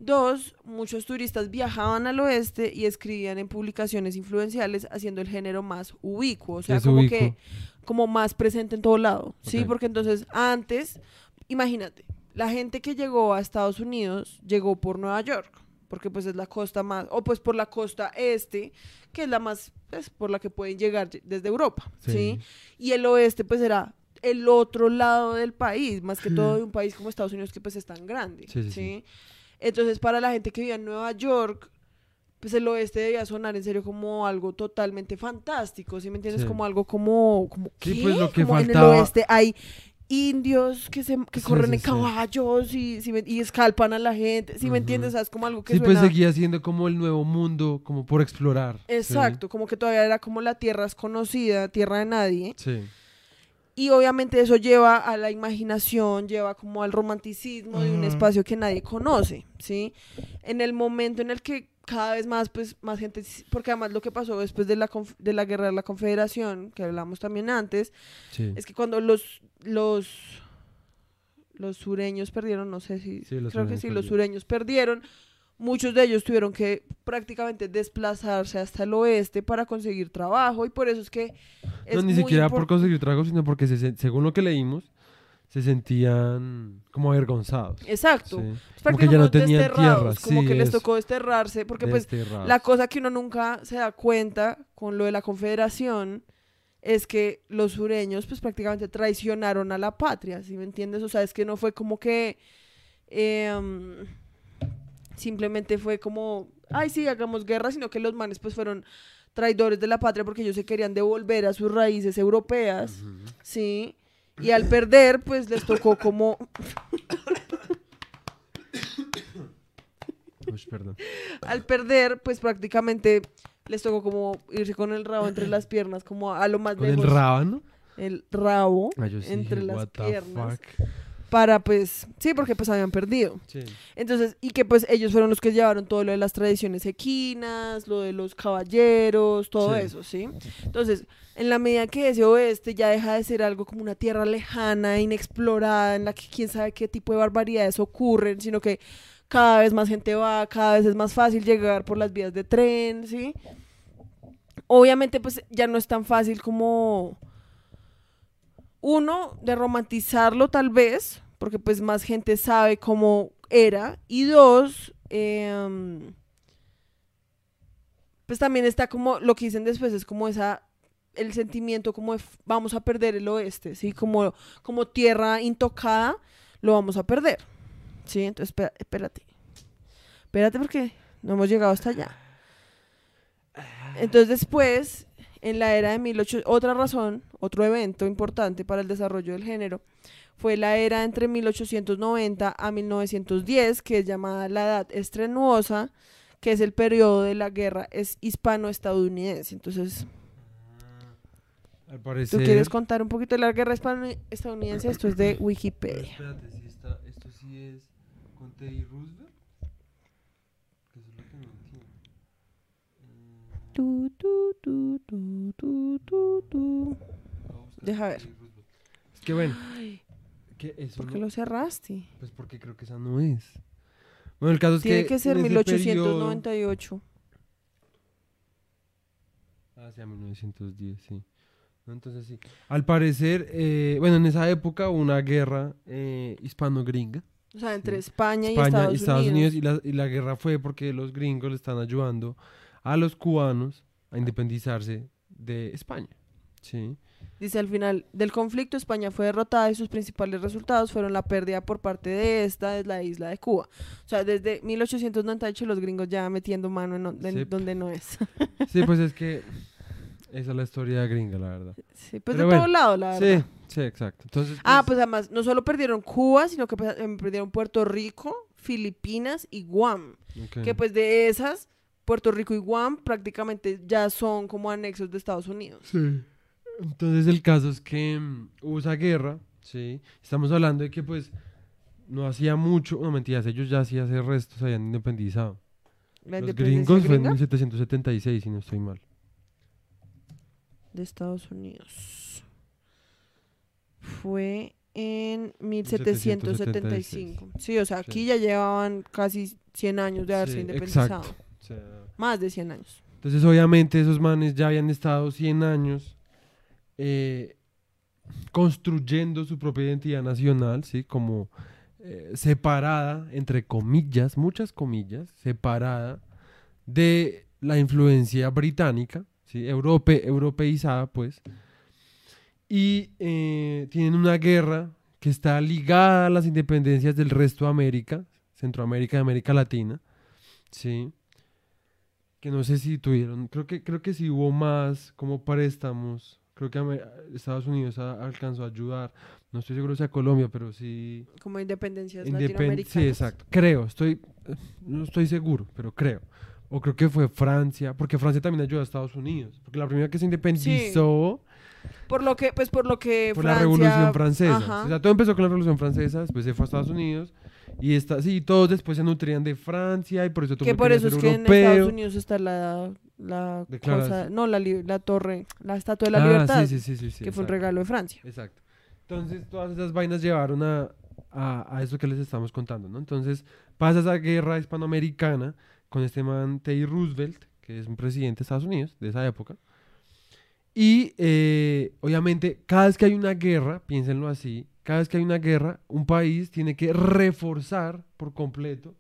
S1: Dos, muchos turistas viajaban al oeste y escribían en publicaciones influenciales haciendo el género más ubicuo, o sea, como que como más presente en todo lado, ¿sí? Porque entonces antes, imagínate, la gente que llegó a Estados Unidos llegó por Nueva York, porque pues es la costa más, o pues por la costa este, que es la más, pues por la que pueden llegar desde Europa, ¿sí?
S2: Sí.
S1: Y el oeste pues era el otro lado del país, más que todo de un país como Estados Unidos que pues es tan grande,
S2: Sí,
S1: ¿sí?
S2: sí, sí.
S1: Entonces para la gente que vivía en Nueva York, pues el oeste debía sonar en serio como algo totalmente fantástico, ¿sí me entiendes?
S2: Sí.
S1: Como algo como, como
S2: Sí,
S1: ¿qué?
S2: pues, lo que
S1: Como en
S2: faltaba-
S1: el oeste hay indios que se que
S2: Sí,
S1: corren
S2: sí,
S1: en
S2: sí.
S1: caballos y, ¿sí me- y escalpan a la gente, ¿sí me entiendes? O sea, es como algo que
S2: sí, pues seguía siendo como el nuevo mundo, como por explorar, sí.
S1: Exacto, como que todavía era como la tierra desconocida, tierra de nadie.
S2: sí,
S1: Y obviamente eso lleva a la imaginación, lleva como al romanticismo de un espacio que nadie conoce, ¿sí? En el momento en el que cada vez más, pues, más gente, porque además lo que pasó después de la, de la guerra de la confederación, que hablamos también antes,
S2: sí.
S1: es que cuando los, los, los sureños perdieron, no sé si,
S2: Sí,
S1: creo que sí, los sureños perdieron, muchos de ellos tuvieron que prácticamente desplazarse hasta el oeste para conseguir trabajo y por eso es que es
S2: no, ni
S1: muy
S2: siquiera por conseguir trago, sino porque se- se- según lo que leímos, se sentían como avergonzados.
S1: Exacto.
S2: Sí.
S1: Es
S2: Como que ya no tenían tierra,
S1: Como
S2: sí,
S1: que les tocó desterrarse, porque pues la cosa que uno nunca se da cuenta con lo de la confederación es que los sureños pues prácticamente traicionaron a la patria, ¿sí me entiendes? O sea, es que no fue como que em, simplemente fue como, ay sí, hagamos guerra, sino que los manes pues fueron traidores de la patria porque ellos se querían devolver a sus raíces europeas. ¿sí? Y al perder pues les tocó como
S2: Uy, perdón.
S1: al perder, pues prácticamente les tocó como irse con el rabo entre las piernas, como a lo más
S2: Con el
S1: lejos.
S2: rábano.
S1: el rabo
S2: Ah, sí
S1: entre las
S2: "What the
S1: piernas
S2: fuck".
S1: Para pues, sí, porque pues habían perdido.
S2: Sí.
S1: Entonces, y que pues ellos fueron los que llevaron todo lo de las tradiciones equinas, lo de los caballeros, todo
S2: Sí.
S1: eso, ¿sí? Entonces, en la medida que ese oeste ya deja de ser algo como una tierra lejana, inexplorada, en la que quién sabe qué tipo de barbaridades ocurren, sino que cada vez más gente va, cada vez es más fácil llegar por las vías de tren, ¿sí? Obviamente, pues ya no es tan fácil como uno, de romantizarlo tal vez, porque pues más gente sabe cómo era, y dos, em, pues también está como, lo que dicen después es como esa, el sentimiento como de vamos a perder el oeste, ¿sí? Como, como tierra intocada, lo vamos a perder, ¿sí? Entonces, espera- espérate, espérate porque no hemos llegado hasta allá. Entonces después, en la era de 1800, otra razón, otro evento importante para el desarrollo del género, fue la era entre 1890 a 1910, que es llamada la Edad Estrenuosa, que es el periodo de la guerra es hispano-estadounidense. Entonces,
S2: Al
S1: ¿tú
S2: parecer.
S1: quieres contar un poquito de la guerra hispano-estadounidense? Esto es de
S2: Pero
S1: Wikipedia.
S2: espérate, si esto sí es con Teddy Roosevelt. Que es lo que no
S1: Tu, tu, tu, tu, tu, tu, tu.
S2: voy a buscar
S1: Deja ver.
S2: Es que bueno, que eso
S1: ¿Por qué
S2: no-
S1: lo cerraste?
S2: Pues porque creo que esa no es. Bueno, el caso es
S1: Tiene
S2: que.
S1: que ser
S2: en ese
S1: 1898.
S2: periodo- Ah, sí, a 1910, sí. No, entonces sí. Al parecer, eh, bueno, en esa época hubo una guerra eh, hispano-gringa.
S1: O sea, entre España,
S2: España
S1: y Estados, Unidos.
S2: y, la, y la guerra fue porque los gringos le están ayudando a los cubanos a independizarse de España. Sí.
S1: Dice al final del conflicto España fue derrotada y sus principales resultados fueron la pérdida por parte de esta de la isla de Cuba. O sea, desde 1898 los gringos ya metiendo mano en, en
S2: Sí.
S1: donde no es.
S2: Sí, pues es que esa es la historia gringa, la verdad.
S1: Sí, pues
S2: Pero
S1: de
S2: bueno,
S1: todos lados, la verdad.
S2: Sí, sí, exacto. Entonces,
S1: Ah, pues además, no solo perdieron Cuba, sino que pues, em, perdieron Puerto Rico, Filipinas y Guam.
S2: ok.
S1: Que pues de esas, Puerto Rico y Guam prácticamente ya son como anexos de Estados Unidos.
S2: Sí. Entonces el caso es que mm, hubo esa guerra, sí. Estamos hablando de que pues no hacía mucho, no mentiras, ellos ya hacía hace resto se habían independizado.
S1: La
S2: Los gringos fue en
S1: gringa
S2: 1776, si no estoy mal.
S1: de Estados Unidos. Fue en 1775. Sí, o sea, aquí
S2: Sí.
S1: ya llevaban casi 100 años de haberse
S2: Sí,
S1: independizado.
S2: exacto. Sea,
S1: Más de 100 años.
S2: entonces obviamente esos manes ya habían estado 100 años eh, construyendo su propia identidad nacional, ¿sí? Como eh, separada, entre comillas, muchas comillas, separada de la influencia británica, ¿sí? Europe- europeizada, pues. Y eh, tienen una guerra que está ligada a las independencias del resto de América, Centroamérica y América Latina, ¿sí? Que no sé si tuvieron, creo que, creo que sí hubo más como préstamos, creo que Estados Unidos a- alcanzó a ayudar, no estoy seguro si a Colombia, pero sí
S1: Como independencias
S2: Independ-
S1: latinoamericanas.
S2: Sí, exacto. Creo, estoy, no estoy seguro, pero creo. O creo que fue Francia, porque Francia también ayudó a Estados Unidos. Porque la primera que se independizó
S1: Por lo que, pues por lo que
S2: fue
S1: Francia...
S2: la Revolución Francesa.
S1: Ajá.
S2: O sea, todo empezó con la Revolución Francesa, después se fue a Estados Unidos. Y está, sí, todos después se nutrían de Francia y por eso todo
S1: que por eso es que en. Estados Unidos está la, la cosa, no, la, la torre, la estatua de la
S2: Ah,
S1: libertad,
S2: sí, sí, sí,
S1: que fue un regalo de Francia.
S2: Exacto. Entonces, todas esas vainas llevaron a, a, a eso que les estamos contando, ¿no? Entonces, pasa esa guerra hispanoamericana con este man Teddy Roosevelt, que es un presidente de Estados Unidos de esa época. Y, eh, obviamente, cada vez que hay una guerra, piénsenlo así, cada vez que hay una guerra, un país tiene que reforzar por completo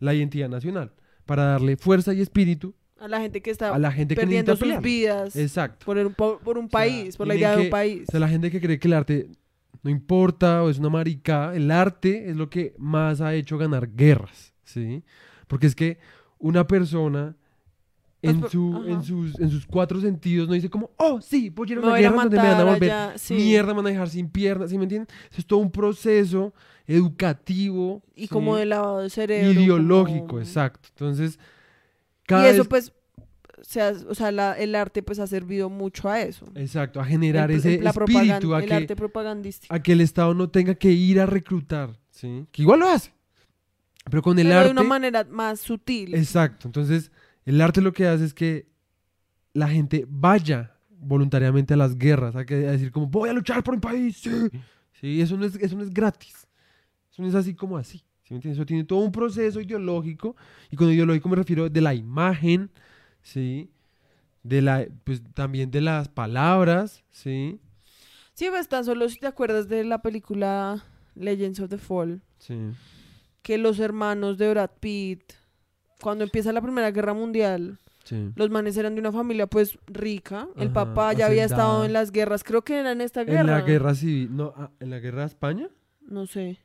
S2: la identidad nacional para darle fuerza y espíritu
S1: A la gente que está
S2: a la gente que
S1: perdiendo sus vidas
S2: Exacto.
S1: por un, por, por un
S2: O sea,
S1: país, por la idea de un país.
S2: O sea, la gente que cree que el arte no importa o es una marica, el arte es lo que más ha hecho ganar guerras, ¿sí? Porque es que una persona en,
S1: por-
S2: su, en, sus, en sus cuatro sentidos no dice como, oh, sí, voy a ir a una
S1: voy a
S2: guerra donde me van a volver
S1: allá, sí.
S2: mierda, me van a dejar sin piernas, ¿sí me entienden? Eso es todo un proceso educativo.
S1: y como
S2: ¿sí?
S1: de lavado de cerebro.
S2: Ideológico,
S1: como-
S2: exacto. Entonces,
S1: Y
S2: cada
S1: eso
S2: vez-
S1: pues, se ha- o sea, la- el arte pues ha servido mucho a eso.
S2: Exacto, a generar
S1: El-
S2: ese
S1: la
S2: espíritu, a
S1: el
S2: que,
S1: arte propagandístico.
S2: a que el Estado no tenga que ir a reclutar, ¿sí? Que igual lo hace. Pero con el
S1: Pero
S2: arte...
S1: de una manera más sutil.
S2: Exacto. Entonces, el arte lo que hace es que la gente vaya voluntariamente a las guerras, a, que, a decir como, voy a luchar por mi país, sí. Sí, eso no es, eso no es gratis. Eso no es así como así. ¿sí me entiendes? Eso tiene todo un proceso ideológico, y con ideológico me refiero de la imagen, ¿sí? De la, pues también de las palabras, ¿sí?
S1: Sí, pues tan solo si te acuerdas de la película Legends of the Fall,
S2: Sí.
S1: que los hermanos de Brad Pitt, cuando empieza la Primera Guerra Mundial,
S2: Sí.
S1: los manes eran de una familia pues rica. El
S2: Ajá,
S1: papá ya había estado en las guerras, creo que era en esta guerra.
S2: En la guerra civil, no, ah, en la guerra de España,
S1: No sé.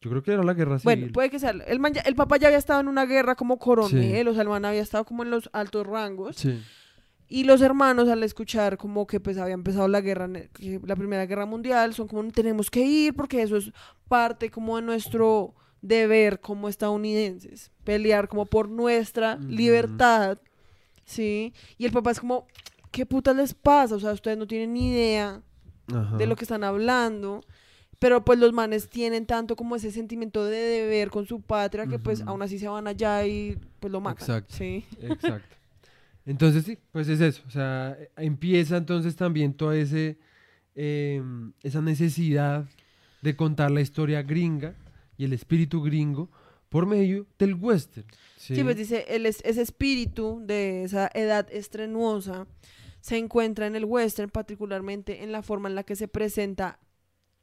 S2: yo creo que era la guerra civil.
S1: Bueno, puede que sea. El, man ya- el papá ya había estado en una guerra como coronel, o sea, el man había estado como en los altos rangos.
S2: Sí.
S1: Y los hermanos, al escuchar como que pues había empezado la guerra, la Primera Guerra Mundial, son como, tenemos que ir porque eso es parte como de nuestro deber como estadounidenses, pelear como por nuestra libertad, ¿sí? Y el papá es como, ¿qué putas les pasa? O sea, ustedes no tienen ni idea
S2: Ajá.
S1: de lo que están hablando. Pero pues los manes tienen tanto como ese sentimiento de deber con su patria que pues aún así se van allá y pues lo matan.
S2: Exacto.
S1: Sí.
S2: Exacto. Entonces sí, pues es eso. O sea, empieza entonces también toda ese, eh, esa necesidad de contar la historia gringa y el espíritu gringo por medio del western. Sí,
S1: Sí, pues dice, el es- ese espíritu de esa edad estrenuosa se encuentra en el western, particularmente en la forma en la que se presenta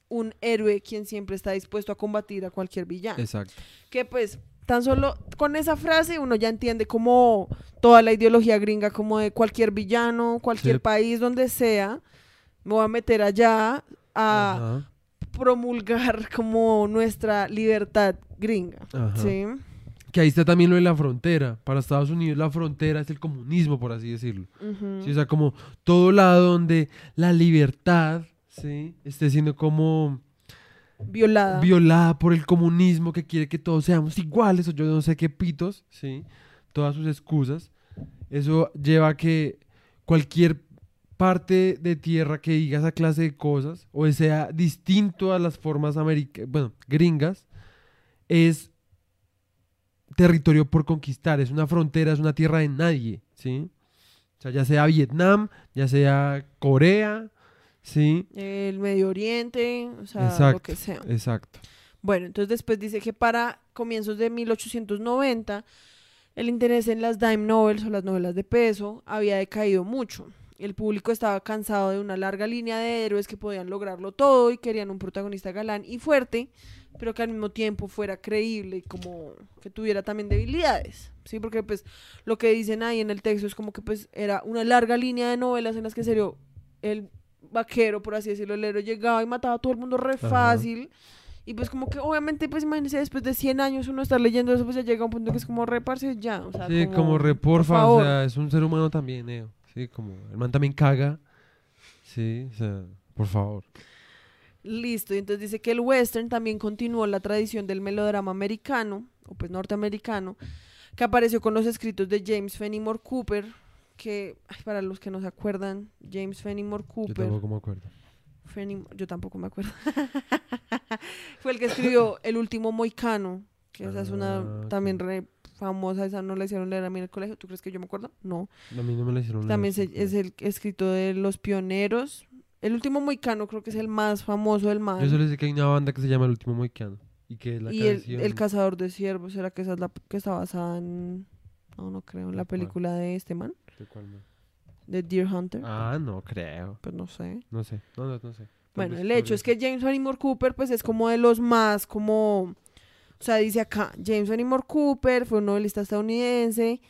S1: un héroe quien siempre está dispuesto a combatir a cualquier villano.
S2: Exacto.
S1: Que pues, tan solo con esa frase uno ya entiende como toda la ideología gringa, como de cualquier villano, cualquier
S2: Sí.
S1: país donde sea, me voy a meter allá a promulgar como nuestra libertad gringa.
S2: ajá.
S1: ¿sí?
S2: Que ahí está también lo de la frontera. Para Estados Unidos la frontera es el comunismo, por así decirlo. Sí, o sea, como todo lado donde la libertad, ¿sí? Esté siendo como
S1: Violada.
S2: violada por el comunismo que quiere que todos seamos iguales o yo no sé qué pitos, ¿sí? Todas sus excusas. Eso lleva a que cualquier parte de tierra que diga esa clase de cosas o sea distinto a las formas americanas, bueno, gringas, es territorio por conquistar, es una frontera, es una tierra de nadie, ¿sí? O sea, ya sea Vietnam, ya sea Corea, ¿sí?
S1: el Medio Oriente, o sea, lo
S2: Exacto.
S1: que sea.
S2: Exacto.
S1: Bueno, entonces después dice que para comienzos de 1890 el interés en las dime novels o las novelas de peso había decaído mucho. El público estaba cansado de una larga línea de héroes que podían lograrlo todo y querían un protagonista galán y fuerte, pero que al mismo tiempo fuera creíble y como que tuviera también debilidades, ¿sí? Porque pues lo que dicen ahí en el texto es como que pues era una larga línea de novelas en las que en serio el vaquero, por así decirlo, el héroe llegaba y mataba a todo el mundo re
S2: Ajá.
S1: fácil. Y pues como que obviamente, pues imagínense, después de 100 años uno estar leyendo eso, pues ya llega a un punto que es como reparse ya. O sea,
S2: Sí, como, re,
S1: por
S2: porfa, o sea, es un ser humano también, Neo. Sí, como, el man también caga. Sí, o sea, por favor.
S1: Listo, y entonces dice que el western también continuó la tradición del melodrama americano, o pues norteamericano, que apareció con los escritos de James Fenimore Cooper, que, ay, para los que no se acuerdan, James Fenimore
S2: Yo
S1: Cooper,
S2: tampoco me acuerdo.
S1: Fenim- yo tampoco me acuerdo, fue el que escribió El último moicano, que esa es una
S2: Ah,
S1: también re famosa, esa no la hicieron leer a mí en el colegio, ¿tú crees que yo me acuerdo? No.
S2: A mí no me la hicieron leer,
S1: También se- es el escrito de Los Pioneros. El último moicano creo que es el más famoso del man.
S2: Yo solo sé que hay una banda que se llama El Último Moicano. Y que es la
S1: y el, el cazador de ciervos, ¿será que esa es la que está basada en... No, no creo, en la película de este man?
S2: ¿De cuál, man?
S1: de Deer Hunter.
S2: Ah, no creo.
S1: Pues no sé.
S2: No sé. No, no, no sé.
S1: Bueno, el hecho es que James Fenimore Cooper, pues es como de los más, como, o sea, dice acá, James Fenimore Cooper fue un novelista estadounidense,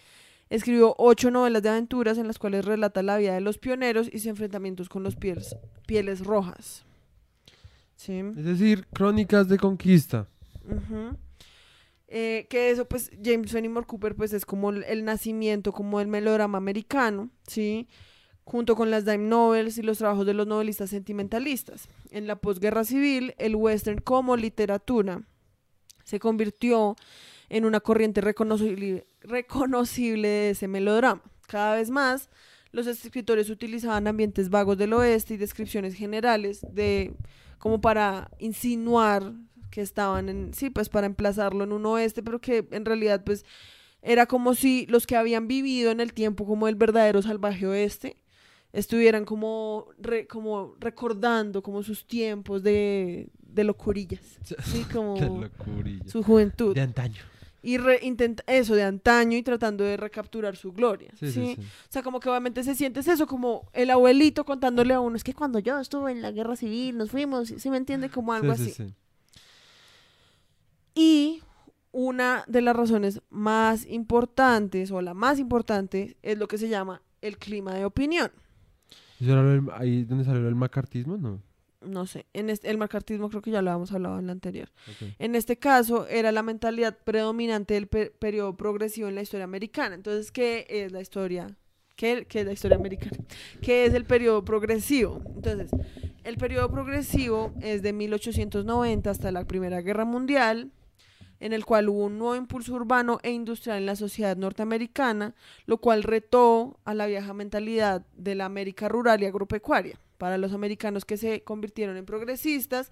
S1: escribió ocho novelas de aventuras en las cuales relata la vida de los pioneros y sus enfrentamientos con los pieles, pieles rojas. Sí.
S2: Es decir, crónicas de conquista.
S1: Eh, que eso, pues, James Fenimore Cooper, pues, es como el, el nacimiento, como el melodrama americano, ¿sí? Junto con las dime novels y los trabajos de los novelistas sentimentalistas. En la posguerra civil, el western como literatura se convirtió en una corriente reconocible, de ese melodrama. Cada vez más, los escritores utilizaban ambientes vagos del oeste y descripciones generales de como para insinuar que estaban en, sí, pues para emplazarlo en un oeste, pero que en realidad pues era como si los que habían vivido en el tiempo como el verdadero salvaje oeste estuvieran como, re- como recordando como sus tiempos de, de locurillas, sí, como
S2: locurilla.
S1: su juventud.
S2: De antaño.
S1: Y re- intenta eso de antaño y tratando de recapturar su gloria,
S2: Sí, sí, sí.
S1: o sea, como que obviamente se siente eso, como el abuelito contándole a uno, es que cuando yo estuve en la guerra civil nos fuimos, ¿sí me entiende? Como algo
S2: Sí, sí,
S1: así.
S2: sí.
S1: Y una de las razones más importantes, o la más importante, es lo que se llama el clima de opinión.
S2: ¿Eso era lo del- ahí donde salió el macartismo? No.
S1: No sé, en este, el macartismo creo que ya lo habíamos hablado en la anterior. En este caso, era la mentalidad predominante del pe- periodo progresivo en la historia americana. Entonces, ¿qué es la historia? ¿Qué, qué es la historia americana? ¿Qué es el periodo progresivo? Entonces, el periodo progresivo es de 1890 hasta la Primera Guerra Mundial, en el cual hubo un nuevo impulso urbano e industrial en la sociedad norteamericana, lo cual retó a la vieja mentalidad de la América rural y agropecuaria. Para los americanos que se convirtieron en progresistas,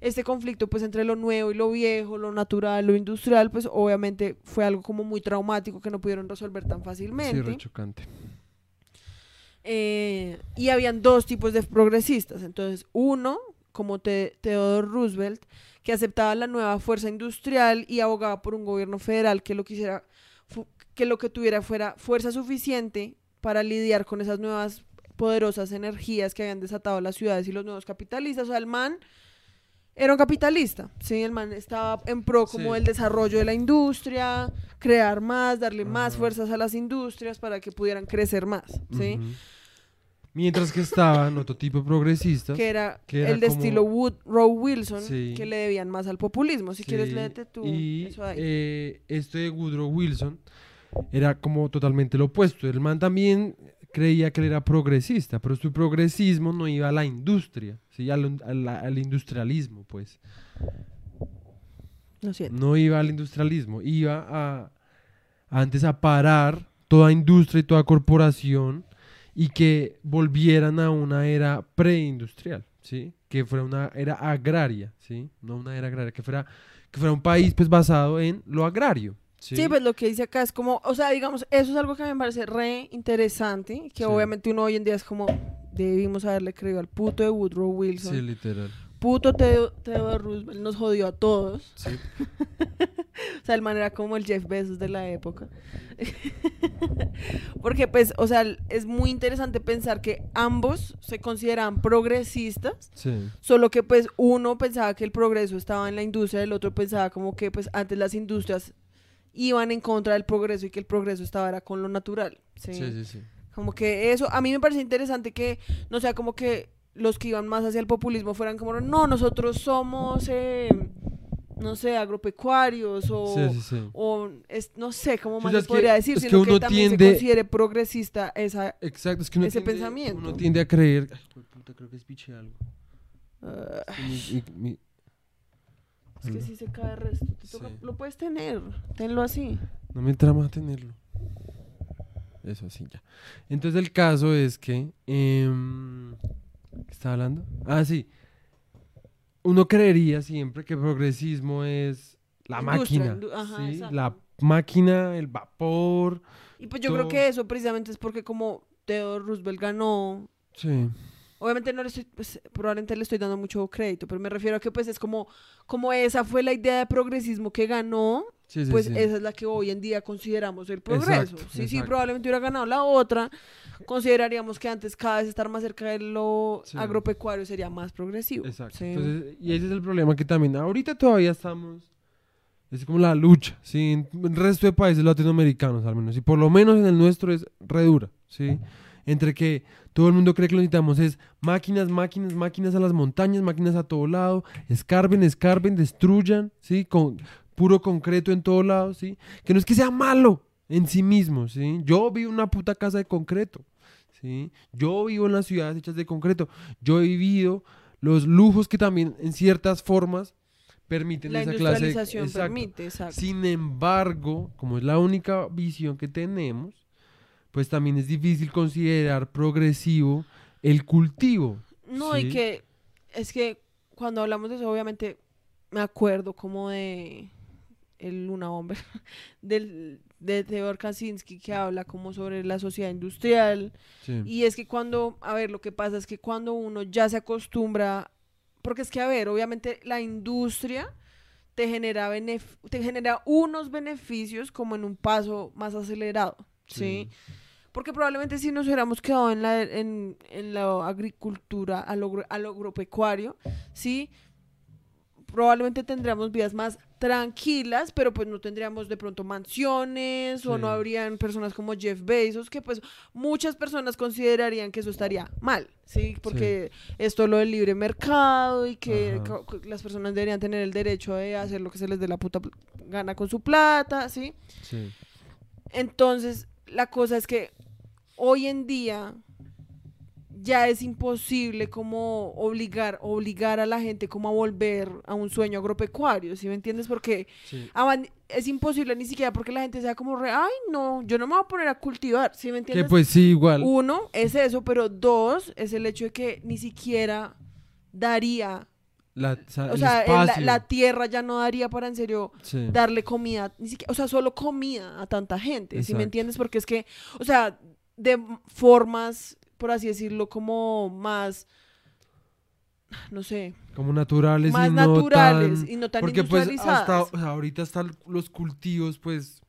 S1: este conflicto pues entre lo nuevo y lo viejo, lo natural, lo industrial, pues obviamente fue algo como muy traumático que no pudieron resolver tan
S2: Sí,
S1: fácilmente.
S2: re chocante.
S1: Eh, y habían dos tipos de progresistas. Entonces, uno, como Te- Theodore Roosevelt, que aceptaba la nueva fuerza industrial y abogaba por un gobierno federal que lo quisiera, que lo que tuviera fuera fuerza suficiente para lidiar con esas nuevas poderosas energías que habían desatado las ciudades y los nuevos capitalistas. O sea, el man era un capitalista, ¿sí? El man estaba en pro como
S2: Sí.
S1: del desarrollo de la industria, crear más, darle más fuerzas a las industrias para que pudieran crecer más, ¿sí?
S2: Mientras que estaban otro tipo de progresistas.
S1: que era,
S2: que era
S1: el de
S2: como-
S1: estilo Woodrow Wilson,
S2: Sí.
S1: que le debían más al populismo. Si quieres, léete tú
S2: Y
S1: eso ahí.
S2: eh, este de Woodrow Wilson era como totalmente lo opuesto. El man también creía que él era progresista, pero su progresismo no iba a la industria, ¿sí? al, al- al industrialismo, pues.
S1: Siento.
S2: No iba al industrialismo, iba a antes a parar toda industria y toda corporación y que volvieran a una era preindustrial, ¿sí? Que fuera una era agraria, ¿sí? No una era agraria, que fuera que fuera un país pues basado en lo agrario, ¿sí?
S1: Sí, pues lo que dice acá es como, o sea, digamos, eso es algo que a mí me parece re interesante, que
S2: Sí.
S1: obviamente uno hoy en día es como, debimos haberle creído al puto de Woodrow Wilson.
S2: Sí, literal.
S1: Puto Teo- Roosevelt nos jodió a todos.
S2: Sí.
S1: O sea, el man era como el Jeff Bezos de la época. Porque, pues, o sea, es muy interesante pensar que ambos se consideran progresistas,
S2: Sí.
S1: solo que, pues, uno pensaba que el progreso estaba en la industria, el otro pensaba como que, pues, antes las industrias iban en contra del progreso y que el progreso estaba era con lo natural. ¿sí?
S2: Sí, sí, sí.
S1: Como que eso, a mí me parece interesante que, no sea, como que los que iban más hacia el populismo fueran como, no, nosotros somos, eh, no sé, agropecuarios o,
S2: Sí, sí, sí.
S1: o es- no sé cómo más se
S2: es que-
S1: podría decir,
S2: es que
S1: sino que,
S2: uno
S1: también
S2: tiende-
S1: se considere progresista esa...
S2: Exacto, es que uno
S1: Ese
S2: tiende,
S1: pensamiento.
S2: uno tiende a creer, ay, puta, creo que es piche algo. Es que mi- mi- mi-
S1: es que si se cae el resto, te toca-
S2: Sí.
S1: lo puedes tener, tenlo así.
S2: No me trama tenerlo. Eso así ya. Entonces el caso es que... em, ¿Qué estaba hablando? Ah, sí. Uno creería siempre que progresismo es la
S1: Industria,
S2: máquina.
S1: indu- ajá,
S2: ¿sí?
S1: exacto.
S2: La máquina, el vapor.
S1: Y pues yo creo
S2: Todo.
S1: que eso precisamente es porque como Theodore Roosevelt ganó
S2: Sí.
S1: Obviamente no le estoy, pues, probablemente le estoy dando mucho crédito, pero me refiero a que pues es como, como esa fue la idea de progresismo que ganó
S2: Sí, sí,
S1: pues
S2: sí.
S1: esa es la que hoy en día consideramos el progreso.
S2: Exacto,
S1: sí, sí, probablemente hubiera ganado la otra, consideraríamos que antes cada vez estar más cerca de lo agropecuario sería más progresivo.
S2: Exacto. Entonces, y ese es el problema que también ahorita todavía estamos. Es como la lucha, ¿sí? En el resto de países latinoamericanos al menos. Y por lo menos en el nuestro es re dura, ¿sí? Entre que todo el mundo cree que lo necesitamos es máquinas, máquinas, máquinas a las montañas, máquinas a todo lado, escarben, escarben, destruyan, ¿sí? Con puro concreto en todo lado, ¿sí? Que no es que sea malo en sí mismo, ¿sí? Yo vivo en una puta casa de concreto, ¿sí? Yo vivo en las ciudades hechas de concreto. Yo he vivido los lujos que también en ciertas formas permiten
S1: La
S2: esa clase de-
S1: industrialización
S2: Exacto.
S1: permite, exacto.
S2: Sin embargo, como es la única visión que tenemos, pues también es difícil considerar progresivo el cultivo.
S1: No, y que es que cuando hablamos de eso, obviamente me acuerdo como de el Luna Bomber, del, de Theodor Kaczynski que habla como sobre la sociedad industrial.
S2: Sí.
S1: Y es que cuando, a ver, lo que pasa es que cuando uno ya se acostumbra, porque es que, a ver, obviamente la industria te genera, benef- te genera unos beneficios como en un paso más acelerado, ¿sí? Porque probablemente si nos hubiéramos quedado en la, en, en la agricultura, al, agro- al agropecuario, ¿sí? Probablemente tendríamos vidas más tranquilas, pero pues no tendríamos de pronto mansiones o
S2: Sí.
S1: no habrían personas como Jeff Bezos, que pues muchas personas considerarían que eso estaría mal, ¿sí? Porque esto lo del libre mercado y que
S2: Ajá.
S1: las personas deberían tener el derecho de hacer lo que se les dé la puta gana con su plata, ¿sí?
S2: Sí.
S1: Entonces, la cosa es que hoy en día ya es imposible como obligar, obligar a la gente como a volver a un sueño agropecuario, ¿sí me entiendes? Porque
S2: Sí.
S1: es imposible ni siquiera porque la gente sea como re, ay, no, yo no me voy a poner a cultivar, ¿sí me
S2: Que
S1: entiendes?
S2: pues sí, igual.
S1: Uno, es eso, pero dos, es el hecho de que ni siquiera daría,
S2: La, o sea,
S1: o la, tierra ya no daría para en serio
S2: Sí.
S1: darle comida, ni siquiera, o sea, solo comida a tanta gente, ¿sí me entiendes? Porque es que, o sea, de formas, por así decirlo, como más, no sé,
S2: Como naturales
S1: más
S2: y no
S1: naturales
S2: tan...
S1: y no tan
S2: Porque pues hasta, o sea, ahorita están los cultivos, pues...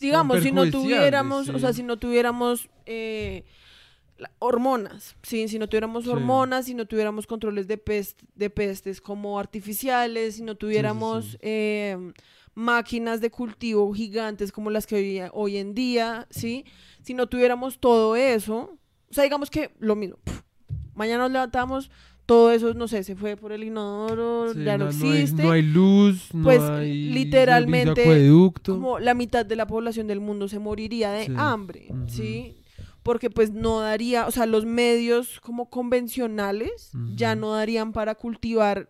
S1: Digamos, si no tuviéramos, o sea, si no tuviéramos eh, la- hormonas, ¿sí? si no tuviéramos
S2: Sí.
S1: hormonas, si no tuviéramos controles de, pest- de pestes como artificiales, si no tuviéramos
S2: sí.
S1: eh, máquinas de cultivo gigantes como las que hoy, hoy en día, ¿sí? Si no tuviéramos todo eso, o sea, digamos que lo mismo, mañana nos levantamos, todo eso, no sé, se fue por el inodoro,
S2: sí,
S1: ya no,
S2: hay-
S1: existe.
S2: no hay luz, no
S1: Pues,
S2: hay servicio
S1: literalmente, como la mitad de la población del mundo se moriría de
S2: Sí.
S1: hambre. ¿sí? Porque pues no daría, o sea, los medios como convencionales ya no darían para cultivar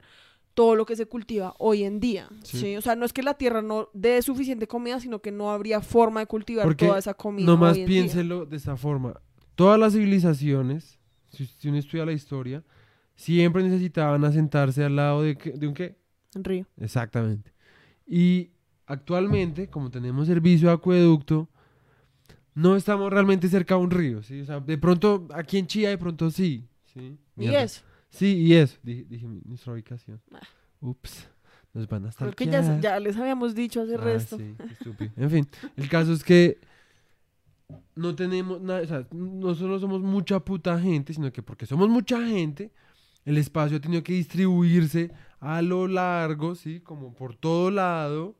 S1: todo lo que se cultiva hoy en día,
S2: Sí.
S1: ¿sí? O sea, no es que la tierra no dé suficiente comida, sino que no habría forma de cultivar
S2: Porque
S1: toda esa comida
S2: Nomás
S1: hoy en día.
S2: piénselo de esta forma. Todas las civilizaciones, si, uno estudia la historia, siempre necesitaban asentarse al lado de, de un qué.
S1: En Río.
S2: Exactamente. Y actualmente, como tenemos servicio de acueducto, no estamos realmente cerca de un río, ¿sí? O sea, de pronto, aquí en Chía, de pronto sí, ¿sí?
S1: Y eso,
S2: Sí, y eso, dije, dije nuestra ubicación.
S1: Ah.
S2: Ups, nos van a estar
S1: creo que ya, ya les habíamos dicho hace resto.
S2: Sí, estúpido. En fin, el caso es que no tenemos nada, o sea, no solo somos mucha puta gente, sino que porque somos mucha gente, el espacio ha tenido que distribuirse a lo largo, ¿sí? Como por todo lado.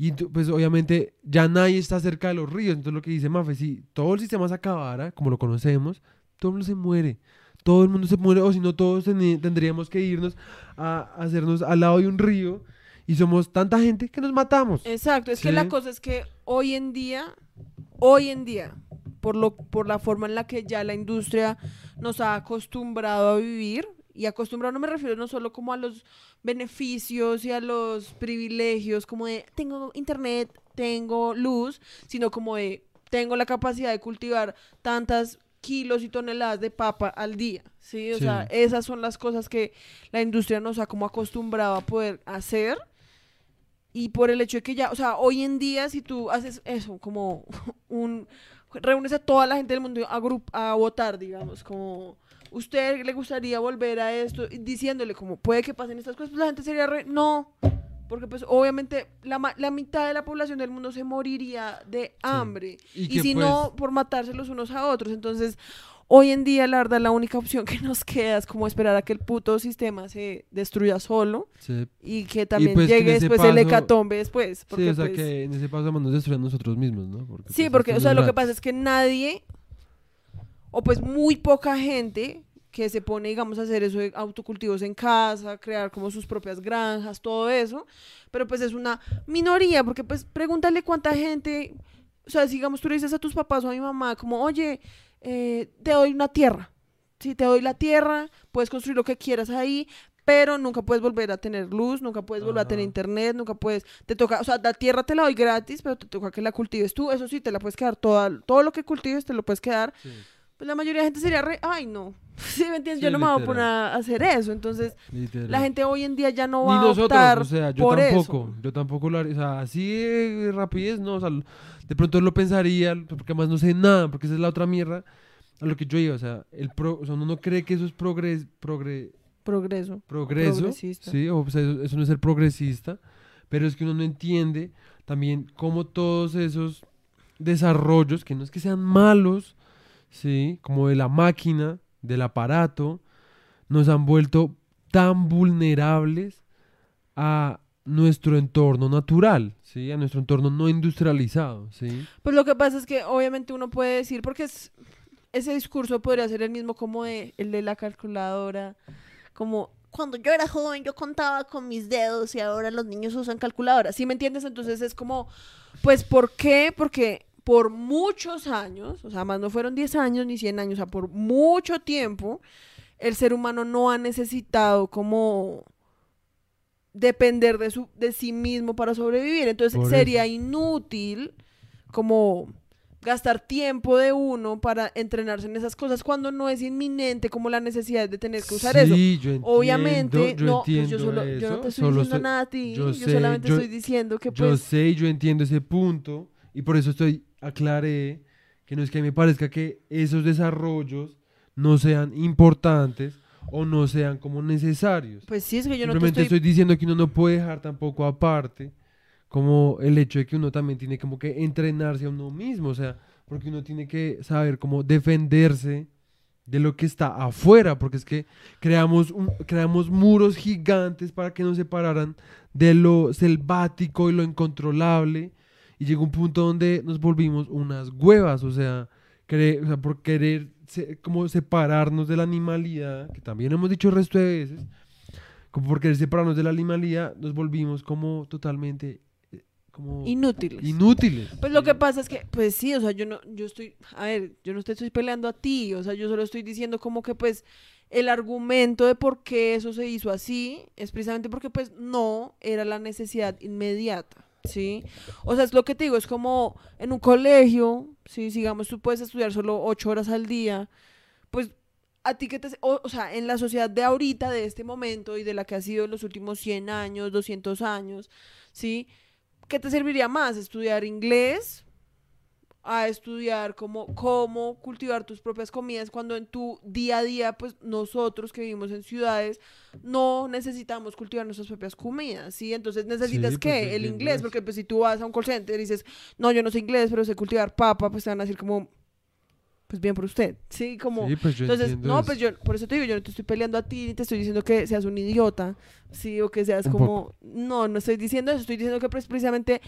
S2: Y pues obviamente ya nadie está cerca de los ríos. Entonces lo que dice Mafe, si todo el sistema se acabara, como lo conocemos, todo el mundo se muere. Todo el mundo se muere, o si no, todos tendríamos que irnos a, hacernos al lado de un río. Y somos tanta gente que nos matamos.
S1: Exacto, es que la cosa es que hoy en día, hoy en día, por, lo, por la forma en la que ya la industria nos ha acostumbrado a vivir, y acostumbrado no me refiero no solo como a los beneficios y a los privilegios, como de tengo internet, tengo luz, sino como de tengo la capacidad de cultivar tantas kilos y toneladas de papa al día, ¿sí? O
S2: Sí.
S1: sea, esas son las cosas que la industria nos ha como acostumbrado a poder hacer y por el hecho de que ya, o sea, hoy en día si tú haces eso, como un, reúnes a toda la gente del mundo a votar, digamos, como, ¿usted le gustaría volver a esto? Diciéndole como, puede que pasen estas cosas, pues la gente sería re, no, Porque pues obviamente la, la mitad de la población del mundo se moriría de hambre.
S2: Y
S1: si
S2: pues,
S1: no, por matarse los unos a otros. Entonces, hoy en día, la verdad, la única opción que nos queda es como esperar a que el puto sistema se destruya solo
S2: Sí,
S1: y que también
S2: pues,
S1: llegue después el hecatombe después.
S2: sí, o sea
S1: pues,
S2: que en ese paso nos destruyen nosotros mismos, ¿no? Porque,
S1: Sí,
S2: pues,
S1: porque, o sea, lo que pasa es que nadie, o pues muy poca gente que se pone, digamos, a hacer eso de autocultivos en casa, crear como sus propias granjas, todo eso, pero pues es una minoría, porque pues pregúntale cuánta gente, o sea, si, digamos, tú le dices a tus papás o a mi mamá, como, oye, eh, te doy una tierra, si te doy la tierra, puedes construir lo que quieras ahí, pero nunca puedes volver a tener luz, nunca puedes volver a tener internet, nunca puedes, te toca, o sea, la tierra te la doy gratis, pero te toca que la cultives tú, eso sí, te la puedes quedar toda, todo lo que cultives te lo puedes quedar,
S2: Sí,
S1: pues la mayoría de gente sería re, ay no, sí, ¿me entiendes?
S2: Sí,
S1: Yo no me voy a
S2: literal.
S1: poner a hacer eso, entonces
S2: literal.
S1: la gente hoy en día ya no
S2: Ni
S1: va a
S2: nosotros,
S1: optar
S2: o sea, yo
S1: por
S2: tampoco,
S1: eso.
S2: yo tampoco lo haría, o sea, así de rapidez, no, o sea, de pronto lo pensaría, porque además no sé nada, porque esa es la otra mierda a lo que yo iba, o sea, el pro, o sea, uno no cree que eso es progres, progre,
S1: Progreso.
S2: progreso,
S1: Progresista.
S2: sí, o sea, eso, eso no es ser progresista, pero es que uno no entiende también cómo todos esos desarrollos, que no es que sean malos, sí, como de la máquina, del aparato, nos han vuelto tan vulnerables a nuestro entorno natural, sí, a nuestro entorno no industrializado, sí.
S1: Pues lo que pasa es que obviamente uno puede decir, porque es, ese discurso podría ser el mismo como de, el de la calculadora, como cuando yo era joven yo contaba con mis dedos y ahora los niños usan calculadoras, ¿sí me entiendes? Entonces es como, pues ¿por qué? Porque por muchos años, o sea, más no fueron 10 años ni 100 años, o sea, por mucho tiempo, el ser humano no ha necesitado como depender de, su, de sí mismo para sobrevivir. Entonces
S2: Por
S1: sería inútil como gastar tiempo de uno para entrenarse en esas cosas cuando no es inminente como la necesidad de tener que usar eso.
S2: Sí, yo entiendo,
S1: Obviamente,
S2: yo
S1: no, pues yo, solo, yo no
S2: eso,
S1: te estoy diciendo
S2: estoy-
S1: nada a ti,
S2: yo
S1: yo,
S2: sé,
S1: solamente
S2: yo-
S1: estoy diciendo que
S2: Yo
S1: pues...
S2: sé y yo entiendo ese punto y por eso estoy aclaré que no es que me parezca que esos desarrollos no sean importantes o no sean como necesarios.
S1: Pues sí, es que yo no te
S2: Simplemente
S1: estoy...
S2: estoy diciendo que uno no puede dejar tampoco aparte como el hecho de que uno también tiene como que entrenarse a uno mismo, o sea, porque uno tiene que saber cómo defenderse de lo que está afuera, porque es que creamos, un- creamos muros gigantes para que nos separaran de lo selvático y lo incontrolable, y llegó un punto donde nos volvimos unas huevas, o sea, cre- o sea, por querer se- como separarnos de la animalidad, que también hemos dicho el resto de veces, como por querer separarnos de la animalidad, nos volvimos como totalmente eh, como
S1: Inútiles.
S2: inútiles.
S1: Pues lo que pasa es que, pues sí, o sea, yo no, yo estoy, a ver, yo no te estoy peleando a ti, o sea, yo solo estoy diciendo como que pues el argumento de por qué eso se hizo así es precisamente porque pues no era la necesidad inmediata, ¿sí? O sea, es lo que te digo, es como en un colegio, ¿sí? Sigamos, tú puedes estudiar solo ocho horas al día, pues a ti que te, o, o sea, en la sociedad de ahorita, de este momento y de la que ha sido en los últimos 100 años, 200 años, ¿sí? ¿Qué te serviría más? ¿Estudiar inglés? A estudiar cómo, cómo cultivar tus propias comidas cuando en tu día a día, pues nosotros que vivimos en ciudades, no necesitamos cultivar nuestras propias comidas, ¿sí? Entonces necesitas
S2: Sí, pues,
S1: ¿qué?
S2: yo
S1: El inglés,
S2: eso.
S1: porque pues si tú vas a un call center y dices, no, yo no sé inglés, pero sé cultivar papa, pues te van a decir como, pues bien por usted, ¿sí? Como,
S2: Sí, pues yo
S1: entonces, no, pues yo, por eso te digo, yo no te estoy peleando a ti, ni te estoy diciendo que seas un idiota, sí, o que seas
S2: Un
S1: como, no, no estoy diciendo eso, estoy diciendo que pues, precisamente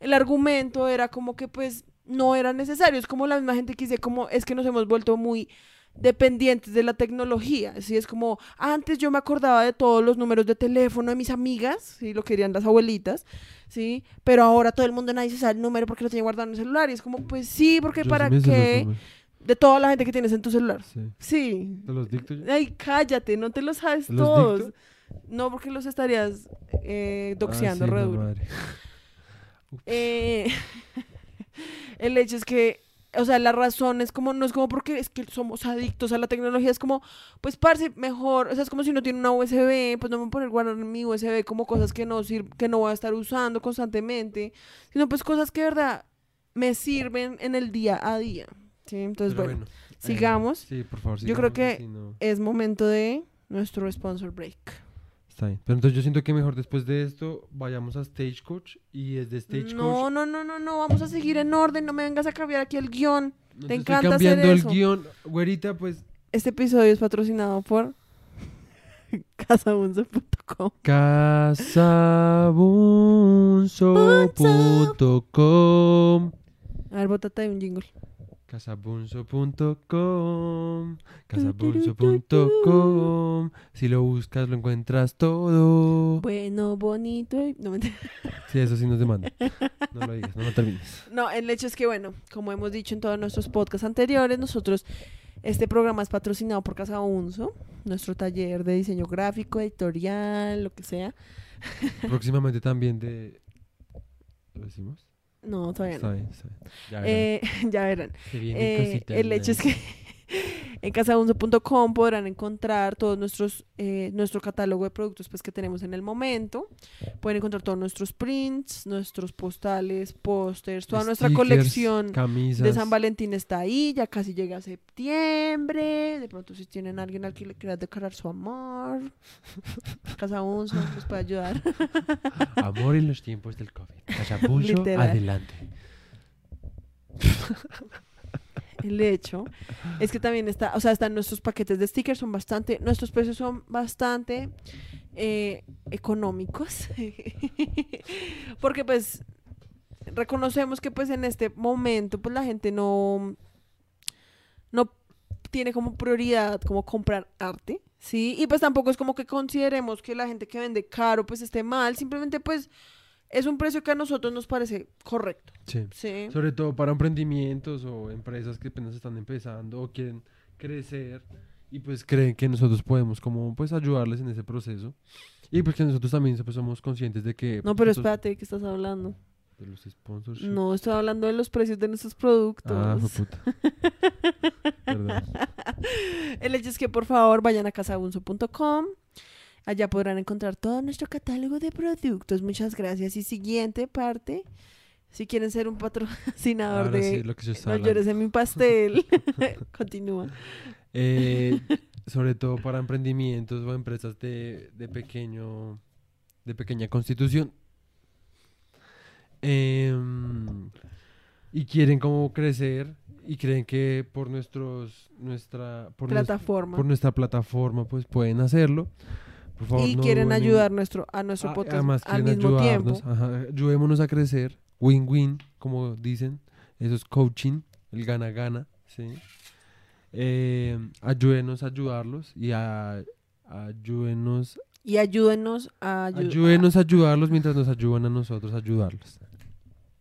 S1: el argumento era como que pues no era necesario, es como la misma gente que dice como, es que nos hemos vuelto muy dependientes de la tecnología, sí, es como, antes yo me acordaba de todos los números de teléfono de mis amigas, sí, lo querían las abuelitas, sí, pero ahora todo el mundo nadie se sabe el número porque lo tiene guardado en el celular, y es como, pues sí, porque
S2: Yo sí
S1: para
S2: los
S1: qué, de toda la gente que tienes en tu celular.
S2: Sí.
S1: Sí.
S2: ¿Te los dicto yo?
S1: Ay, cállate, no te los sabes
S2: ¿Te los
S1: todos.
S2: dicto?
S1: No, porque los estarías eh,
S2: Ah,
S1: doxeando
S2: sí,
S1: re
S2: la
S1: duro.
S2: madre.
S1: Eh, el hecho es que, o sea, la razón es como, no es como porque es que somos adictos a la tecnología, es como, pues, parce, mejor, o sea, es como si no tiene una USB, pues no me voy a poner guardar en mi USB como cosas que no sir- que no voy a estar usando constantemente, sino pues cosas que de verdad me sirven en el día a día. ¿sí? Entonces,
S2: Pero
S1: bueno,
S2: eh,
S1: sigamos.
S2: sí, por favor,
S1: Yo creo
S2: sigamos,
S1: que-
S2: si no-
S1: es momento de nuestro sponsor break.
S2: Está bien. Pero entonces yo siento que mejor después de esto vayamos a Stagecoach y desde Stagecoach...
S1: No, no, no, no, no, vamos a seguir en orden, no me vengas a cambiar aquí el guion.
S2: no
S1: te
S2: estoy
S1: encanta
S2: cambiando
S1: hacer
S2: el
S1: eso.
S2: guion. Güerita, pues
S1: Este episodio es patrocinado por casabunzo.com.
S2: casabunzo.com
S1: A ver, bótate un jingle.
S2: Casabunzo.com Casabunzo.com Si lo buscas lo encuentras todo.
S1: Bueno, bonito y... No.
S2: Sí, eso sí nos demanda. No lo digas, no lo termines.
S1: No, el hecho es que, bueno, como hemos dicho en todos nuestros podcasts anteriores, nosotros, este programa es patrocinado por Casa Unso, nuestro taller de diseño gráfico, editorial, lo que sea.
S2: Próximamente también de... ¿Lo decimos?
S1: No, todavía no.
S2: está bien. Ya verán.
S1: Eh, ya verán.
S2: Se vienen
S1: Eh,
S2: cositas
S1: el hecho es que en casaunso.com podrán encontrar todos nuestros eh, nuestro catálogo de productos pues que tenemos en el momento. Pueden encontrar todos nuestros prints, nuestros postales, pósters, toda nuestra colección
S2: Camisas.
S1: de San Valentín está ahí, ya casi llega septiembre. De pronto si tienen alguien al que le quieras declarar su amor, Casa Unso les puede ayudar.
S2: Amor en los tiempos del COVID. Casabunzo,
S1: Literal.
S2: adelante.
S1: El hecho es que también está, o sea, están nuestros paquetes de stickers, son bastante, nuestros precios son bastante eh, económicos. Porque pues reconocemos que pues en este momento pues la gente no, no tiene como prioridad como comprar arte, ¿sí? Y pues tampoco es como que consideremos que la gente que vende caro pues esté mal, simplemente pues es un precio que a nosotros nos parece correcto,
S2: Sí.
S1: ¿sí?
S2: Sobre todo para emprendimientos o empresas que apenas están empezando o quieren crecer y pues creen que nosotros podemos como pues ayudarles en ese proceso. Y pues que nosotros también pues, somos conscientes de que...
S1: No,
S2: pues,
S1: pero
S2: estos-
S1: espérate, ¿de qué estás hablando?
S2: De los sponsors.
S1: No, estoy hablando de los precios de nuestros productos.
S2: Ah, puta. Perdón.
S1: El hecho es que por favor vayan a casabunzo.com. Allá podrán encontrar todo nuestro catálogo de productos. Muchas gracias. Y siguiente parte, si quieren ser un patrocinador
S2: Ahora
S1: de
S2: sí, lo que
S1: No llores en mi pastel. Continúa.
S2: Eh, sobre todo para emprendimientos o empresas de, de pequeño de pequeña constitución Em, y quieren como crecer y creen que por nuestros nuestra por,
S1: Plataforma.
S2: por nuestra plataforma pues pueden hacerlo por favor
S1: y
S2: no
S1: quieren
S2: duden
S1: ayudar nuestro, a nuestro
S2: Ah,
S1: podcast
S2: además
S1: al mismo tiempo.
S2: ajá, ayudémonos a crecer win-win como dicen eso es coaching el gana-gana ¿sí? Eh, ayúdenos a ayudarlos y a, ayúdenos
S1: Y ayúdenos a ayudar.
S2: ayúdenos a ayudarlos mientras nos ayudan a nosotros a ayudarlos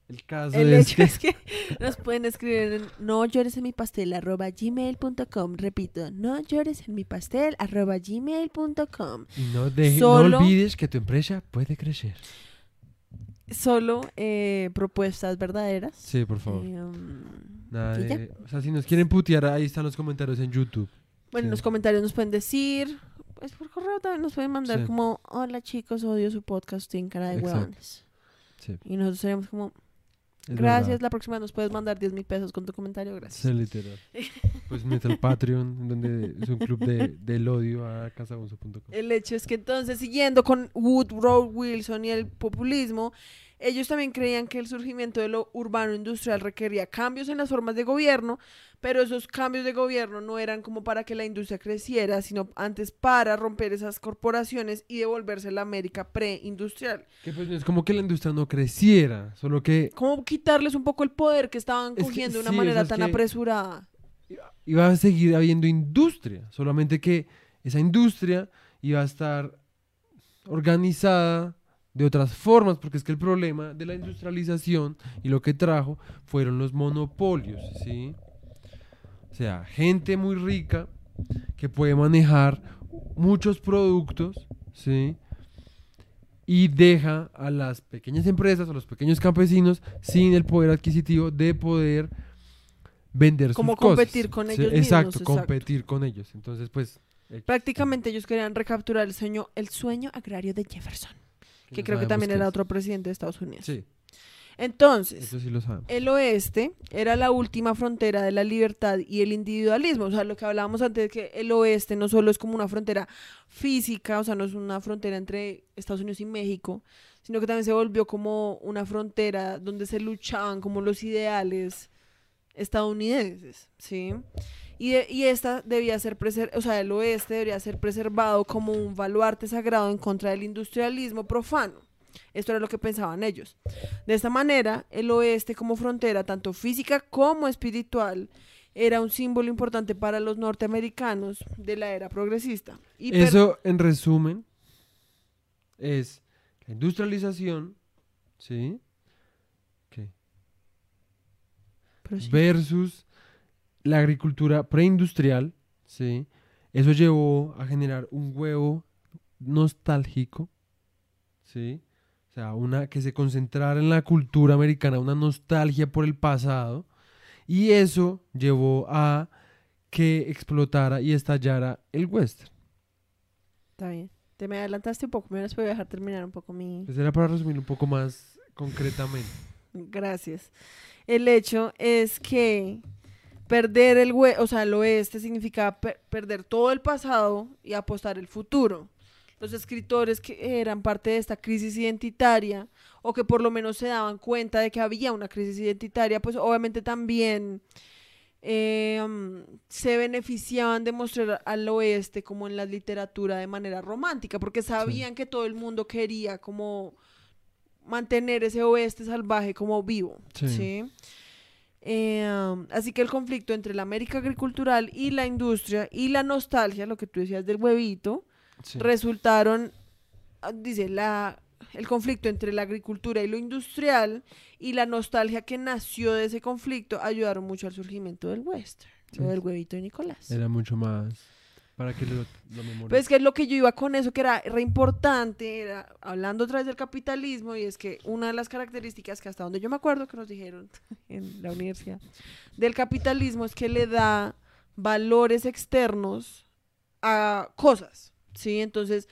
S2: el caso
S1: El
S2: es
S1: hecho
S2: que
S1: es que nos pueden escribir en no llores en mi pastel arroba gmail.com. Repito, no llores en mi pastel arroba gmail.com.
S2: no, deje-
S1: Solo-
S2: no olvides que tu empresa puede crecer
S1: Solo eh, propuestas verdaderas.
S2: sí por favor
S1: Eh, um,
S2: Nada de- o sea si nos quieren putear ahí están los comentarios en YouTube
S1: Bueno, en los comentarios nos pueden decir. Pues por correo también nos pueden mandar
S2: Sí.
S1: como: Hola chicos, odio su podcast, tienen cara de huevones.
S2: sí
S1: Y nosotros seremos como: Gracias,
S2: verdad.
S1: la próxima nos puedes mandar 10 mil pesos con tu comentario, gracias.
S2: Sí, literal. Pues nuestro el Patreon, donde es un club de, del odio a casabonzo.com.
S1: El hecho es que entonces, siguiendo con Woodrow Wilson y el populismo, ellos también creían que el surgimiento de lo urbano industrial requería cambios en las formas de gobierno, pero esos cambios de gobierno no eran como para que la industria creciera, sino antes para romper esas corporaciones y devolverse la América preindustrial.
S2: Que pues es como que la industria no creciera, solo que
S1: Como quitarles un poco el poder que estaban
S2: Es que
S1: cogiendo de una
S2: sí, o
S1: manera
S2: sea,
S1: tan apresurada.
S2: iba a seguir habiendo industria, solamente que esa industria iba a estar organizada de otras formas, porque es que el problema de la industrialización y lo que trajo fueron los monopolios, ¿sí? O sea, gente muy rica que puede manejar muchos productos, ¿sí? Y deja a las pequeñas empresas, a los pequeños campesinos, sin el poder adquisitivo de poder vender
S1: Como
S2: sus cosas.
S1: competir con
S2: Sí,
S1: ellos mismos,
S2: Exacto,
S1: exacto.
S2: competir con ellos. Entonces, pues...
S1: Prácticamente ellos querían recapturar el sueño, el sueño agrario de Jefferson. Que creo que también era otro presidente de Estados Unidos.
S2: Sí.
S1: Entonces,
S2: sí
S1: el oeste era la última frontera de la libertad y el individualismo. O sea, lo que hablábamos antes que el oeste no solo es como una frontera física, o sea, no es una frontera entre Estados Unidos y México, sino que también se volvió como una frontera donde se luchaban como los ideales estadounidenses, ¿sí? Y, de- y esta debía ser, preser- o sea, el oeste debería ser preservado como un baluarte sagrado en contra del industrialismo profano. Esto era lo que pensaban ellos. De esta manera, el oeste como frontera, tanto física como espiritual, era un símbolo importante para los norteamericanos de la era progresista. Y
S2: Eso, en resumen, es la industrialización, ¿sí? ¿Qué?
S1: pero sí.
S2: Versus la agricultura preindustrial, ¿sí? Eso llevó a generar un huevo nostálgico, ¿sí? O sea, una que se concentrara en la cultura americana, una nostalgia por el pasado, y eso llevó a que explotara y estallara el western.
S1: Está bien. Te me adelantaste un poco, me hubieras podido dejar terminar un poco mi...
S2: Pues era para resumir un poco más concretamente.
S1: Gracias. El hecho es que perder el o sea, el oeste significaba per- perder todo el pasado y apostar el futuro. Los escritores que eran parte de esta crisis identitaria o que por lo menos se daban cuenta de que había una crisis identitaria, pues obviamente también eh, um, se beneficiaban de mostrar al oeste como en la literatura de manera romántica, porque sabían que todo el mundo quería como mantener ese oeste salvaje como vivo.
S2: Sí.
S1: ¿sí? Eh, um, así que el conflicto entre la América agricultural y la industria y la nostalgia, lo que tú decías del huevito,
S2: Sí.
S1: resultaron, ah, dice, la, el conflicto entre la agricultura y lo industrial y la nostalgia que nació de ese conflicto ayudaron mucho al surgimiento del western,
S2: Sí.
S1: del huevito de Nicolás.
S2: Era mucho más para que lo, lo.
S1: Pues que es lo que yo iba con eso, que era re importante, era hablando otra vez del capitalismo, y es que una de las características que hasta donde yo me acuerdo que nos dijeron en la universidad del capitalismo es que le da valores externos a cosas, ¿sí? Entonces,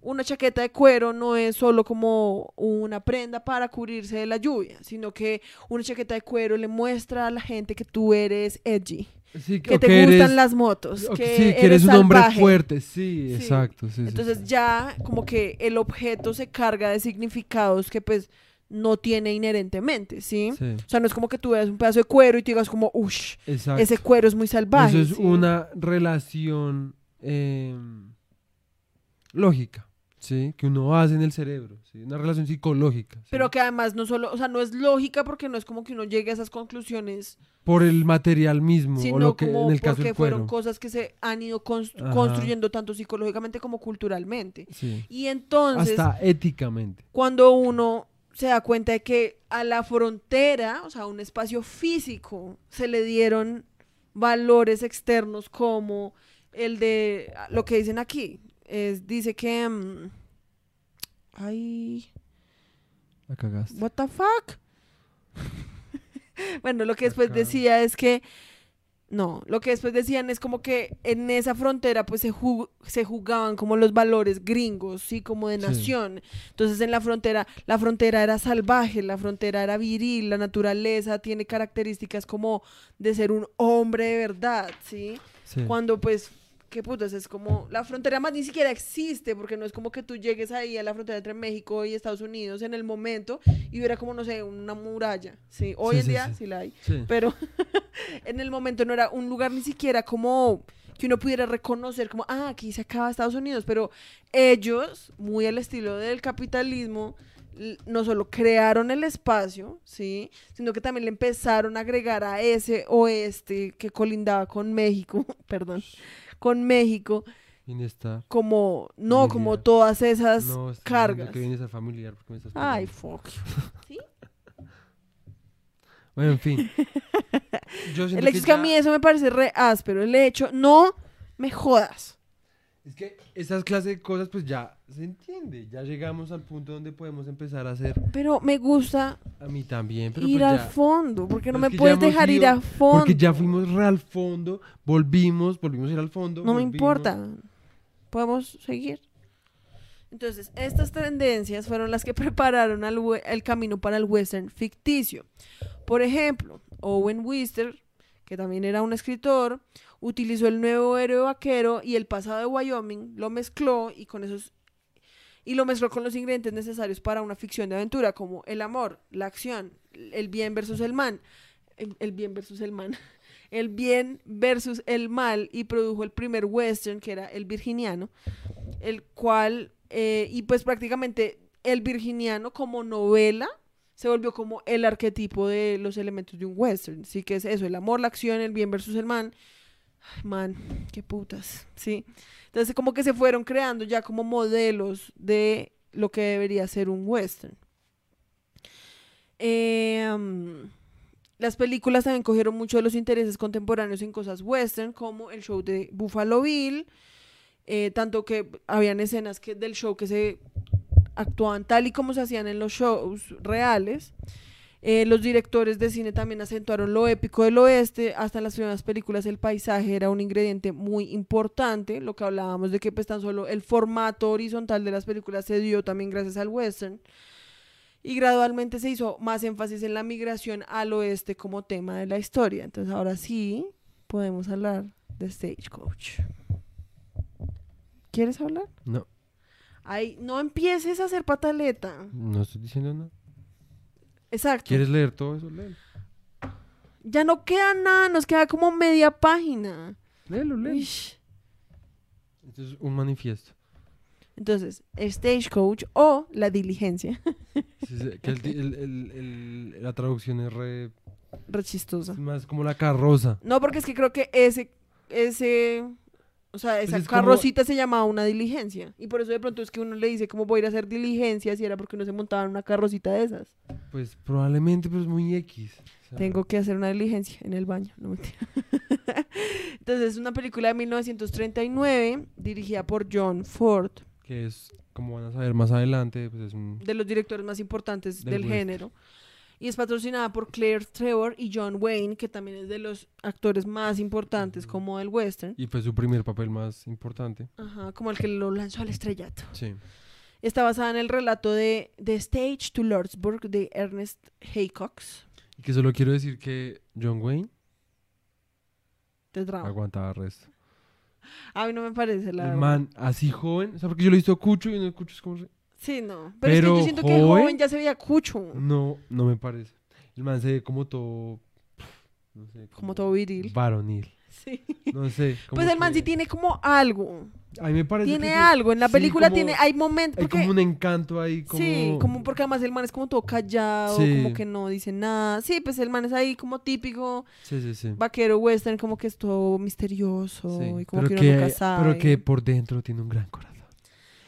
S1: una chaqueta de cuero no es solo como una prenda para cubrirse de la lluvia, sino que una chaqueta de cuero le muestra a la gente que tú eres edgy,
S2: Sí,
S1: que te gustan
S2: eres-
S1: las motos, que,
S2: sí, que eres un hombre fuerte, sí,
S1: Sí.
S2: exacto.
S1: Entonces ya como que el objeto se carga de significados que pues no tiene inherentemente, ¿sí? O sea, no es como que tú veas un pedazo de cuero y te digas como, uff, ese cuero es muy salvaje.
S2: Eso es una relación eh, lógica, ¿sí? Que uno hace en el cerebro, ¿sí? Una relación psicológica. ¿sí?
S1: Pero que además no solo, o sea, no es lógica porque no es como que uno llegue a esas conclusiones,
S2: Por el material mismo, o
S1: sino
S2: lo que
S1: como
S2: en el caso
S1: porque
S2: del
S1: fueron cosas que se han ido
S2: Ajá.
S1: construyendo tanto psicológicamente como culturalmente.
S2: Sí.
S1: Y entonces,
S2: Hasta éticamente.
S1: cuando uno se da cuenta de que a la frontera, o sea, a un espacio físico, se le dieron valores externos como el de lo que dicen aquí. Es, dice que... mm, ay,
S2: La cagaste.
S1: what the fuck? bueno, lo que después decía es que... No, lo que después decían es como que en esa frontera pues se, ju- se jugaban como los valores gringos, sí, como de
S2: Sí.
S1: nación. Entonces en la frontera, la frontera era salvaje, la frontera era viril, la naturaleza tiene características como de ser un hombre de verdad, ¿sí?
S2: Sí.
S1: Cuando pues, qué putas, es como, la frontera más ni siquiera existe, porque no es como que tú llegues ahí a la frontera entre México y Estados Unidos en el momento y hubiera como, no sé, una muralla, ¿sí? Hoy
S2: Sí,
S1: en
S2: sí,
S1: día
S2: sí.
S1: sí la hay, pero en el momento no era un lugar ni siquiera como que uno pudiera reconocer como, ah, aquí se acaba Estados Unidos, pero ellos, muy al estilo del capitalismo, no solo crearon el espacio, ¿sí? Sino que también le empezaron a agregar a ese oeste que colindaba con México, perdón, con México,
S2: Inestar.
S1: como, no, como todas esas
S2: No,
S1: cargas.
S2: que vienes a familiar porque me estás
S1: Ay, fuck.
S2: Bueno, en fin. Yo
S1: El hecho es que a mí eso me parece re áspero. El hecho, no me jodas.
S2: Es que esas clases de cosas pues ya se entiende. Ya llegamos al punto donde podemos empezar a hacer.
S1: Pero me gusta
S2: A mí también, pero
S1: ir
S2: pues
S1: al
S2: ya.
S1: fondo, porque no me puedes dejar ir
S2: ido-
S1: a fondo.
S2: Porque ya fuimos re al fondo, volvimos, volvimos a ir al fondo.
S1: No me importa. Podemos seguir. Entonces, estas tendencias fueron las que prepararon al el camino para el western ficticio. Por ejemplo, Owen Wister, que también era un escritor, utilizó el nuevo héroe vaquero y el pasado de Wyoming, lo mezcló y con esos y lo mezcló con los ingredientes necesarios para una ficción de aventura como el amor, la acción, el bien versus el mal, el, bien versus el man, el bien versus el mal y produjo el primer western que era el virginiano, el cual eh, y pues prácticamente el virginiano como novela se volvió como el arquetipo de los elementos de un western. Sí que es eso, el amor, la acción, el bien versus el man. Man, qué putas, sí. Entonces como que se fueron creando ya como modelos de lo que debería ser un western. Um, las películas también cogieron mucho de los intereses contemporáneos en cosas western, como el show de Buffalo Bill, eh, tanto que habían escenas que, del show que se actuaban tal y como se hacían en los shows reales. Eh, los directores de cine también acentuaron lo épico del oeste, hasta en las primeras películas el paisaje era un ingrediente muy importante, lo que hablábamos de que pues tan solo el formato horizontal de las películas se dio también gracias al western. Y gradualmente se hizo más énfasis en la migración al oeste como tema de la historia. Entonces ahora sí podemos hablar de Stagecoach. ¿Quieres hablar?
S2: No,
S1: Ay, no empieces a hacer pataleta.
S2: no estoy diciendo nada.
S1: Exacto.
S2: ¿Quieres leer todo eso? Léelo.
S1: Ya no queda nada, nos queda como media página.
S2: Léelo, léelo.
S1: Ish.
S2: Esto es un manifiesto.
S1: Entonces, Stagecoach o La Diligencia,
S2: Sí, sí, que el- la traducción es re-
S1: re chistosa.
S2: es más como la carroza.
S1: No, porque es que creo que ese, ese, o sea, esa
S2: Pues es como-
S1: carrocita se llamaba una diligencia. Y por eso de pronto es que uno le dice cómo voy a ir a hacer diligencias y era porque uno se montaba en una carrocita de esas.
S2: Pues probablemente, pero es muy X. O sea,
S1: Tengo que hacer una diligencia en el baño, no mentira. Entonces, es una película de 1939 dirigida por John Ford,
S2: Que es, como van a saber más adelante, pues es un...
S1: de los directores más importantes
S2: Del
S1: género. Y es patrocinada por Claire Trevor y John Wayne, que también es de los actores más importantes como del western.
S2: Y fue su primer papel más importante.
S1: Ajá, como el que lo lanzó al estrellato.
S2: Sí.
S1: Está basada en el relato de The Stage to Lordsburg de Ernest Haycox.
S2: Y que solo quiero decir que John Wayne
S1: drama.
S2: aguantaba resto.
S1: A mí no me parece, la
S2: El
S1: verdad.
S2: man así joven, o sea, porque yo lo he visto Cucho y no Cucho es como...
S1: Sí, no. Pero, es que yo siento que
S2: joven-
S1: joven ya se veía cucho.
S2: No, no me parece. El man se ve como todo... No sé,
S1: Como todo viril.
S2: Varonil.
S1: Sí.
S2: No sé.
S1: Pues el man
S2: que-
S1: sí tiene como algo.
S2: A mí me parece
S1: Tiene
S2: que
S1: algo. En la
S2: Sí,
S1: película
S2: como-
S1: tiene. Hay momentos.
S2: Hay
S1: Porque,
S2: como un encanto ahí, como...
S1: Sí, como porque además el man es como todo callado,
S2: Sí.
S1: como que no dice nada. Sí, pues el man es ahí como típico
S2: Sí, sí, sí.
S1: vaquero western, como que es todo misterioso
S2: Sí,
S1: y como
S2: pero
S1: que uno nunca sabe.
S2: pero que por dentro tiene un gran corazón.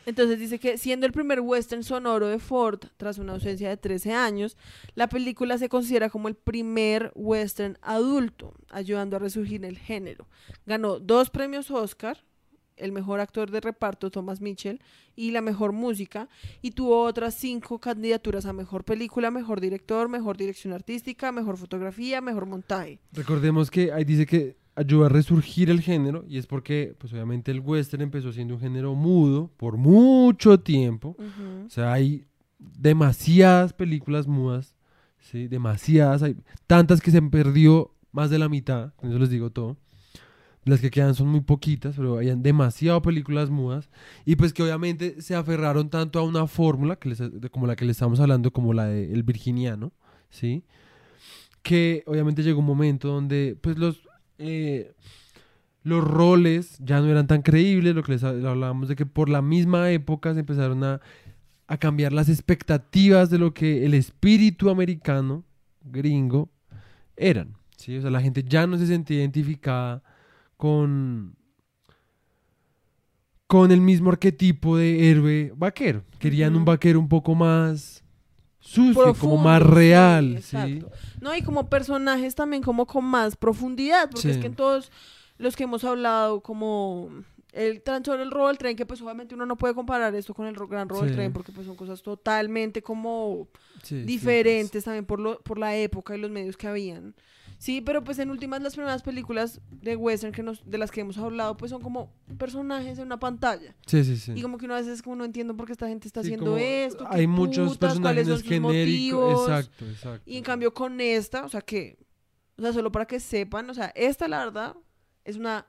S1: Entonces dice que siendo el primer western sonoro de Ford, tras una ausencia de 13 años, la película se considera como el primer western adulto, ayudando a resurgir el género. Ganó dos premios Oscar, el mejor actor de reparto Thomas Mitchell y la mejor música, y tuvo otras cinco candidaturas a mejor película, mejor director, mejor dirección artística, mejor fotografía, mejor montaje.
S2: Recordemos que ahí dice que ayuda a resurgir el género y es porque, pues obviamente el western empezó siendo un género mudo por mucho tiempo.
S1: Ujú.
S2: O sea, hay demasiadas películas mudas, ¿sí? Demasiadas, hay tantas que se han perdido más de la mitad, con eso les digo todo. Las que quedan son muy poquitas, pero hay demasiadas películas mudas y pues que obviamente se aferraron tanto a una fórmula que les- como la que le estamos hablando, como la del virginiano, ¿sí? Que obviamente llegó un momento donde pues los eh, los roles ya no eran tan creíbles, lo que les ha- hablábamos de que por la misma época se empezaron a, a cambiar las expectativas de lo que el espíritu americano, gringo, eran. ¿sí? O sea, la gente ya no se sentía identificada con, con el mismo arquetipo de héroe vaquero. Querían un vaquero un poco más sucio, como más real. ¿sí?
S1: exacto. No, y como personajes también como con más profundidad, porque es que en todos los que hemos hablado, como el tan solo el robo del tren, que pues obviamente uno no puede comparar esto con el gran robo del tren, porque pues son cosas totalmente como
S2: sí,
S1: diferentes también por, lo, por la época y los medios que habían. Sí, pero pues en últimas las primeras películas de western que nos, de las que hemos hablado, pues son como personajes en una pantalla.
S2: Sí, sí, sí.
S1: Y como que uno a veces como no entiendo por qué esta gente está
S2: Sí,
S1: haciendo esto.
S2: Hay muchos
S1: putas,
S2: personajes genéricos. Exacto, exacto.
S1: Y en cambio con esta, o sea que, o sea, solo para que sepan, o sea, esta la verdad es una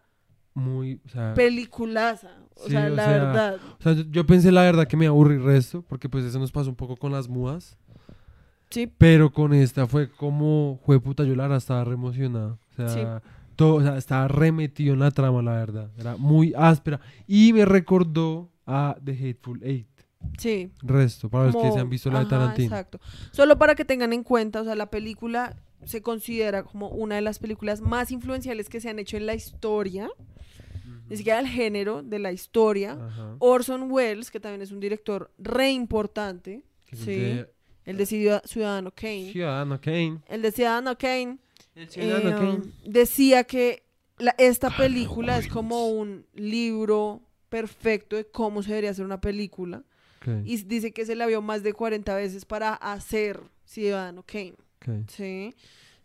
S2: Muy, o sea,
S1: peliculaza. O
S2: Sí,
S1: sea,
S2: o
S1: la
S2: sea,
S1: verdad.
S2: o sea, yo- yo pensé la verdad que me aburrí resto, porque pues eso nos pasó un poco con las mudas.
S1: Sí,
S2: Pero con esta fue como, fue puta, yo la verdad estaba re emocionada. O sea, todo, o sea, estaba remetido en la trama, la verdad. Era muy áspera. Y me recordó a The Hateful Eight.
S1: sí.
S2: Resto, para los que se han visto la de Tarantino.
S1: Exacto. Solo para que tengan en cuenta, o sea, la película se considera como una de las películas más influenciales que se han hecho en la historia, ni siquiera el género de la historia. Orson Welles, que también es un director re importante, sí. El de Ciudad- Ciudadano Kane.
S2: Ciudadano Kane.
S1: El de Ciudadano Kane
S2: El
S1: eh, um, decía que la- esta película es como un libro perfecto de cómo se debería hacer una película. Y dice que se la vio más de 40 veces para hacer Ciudadano Kane. Sí.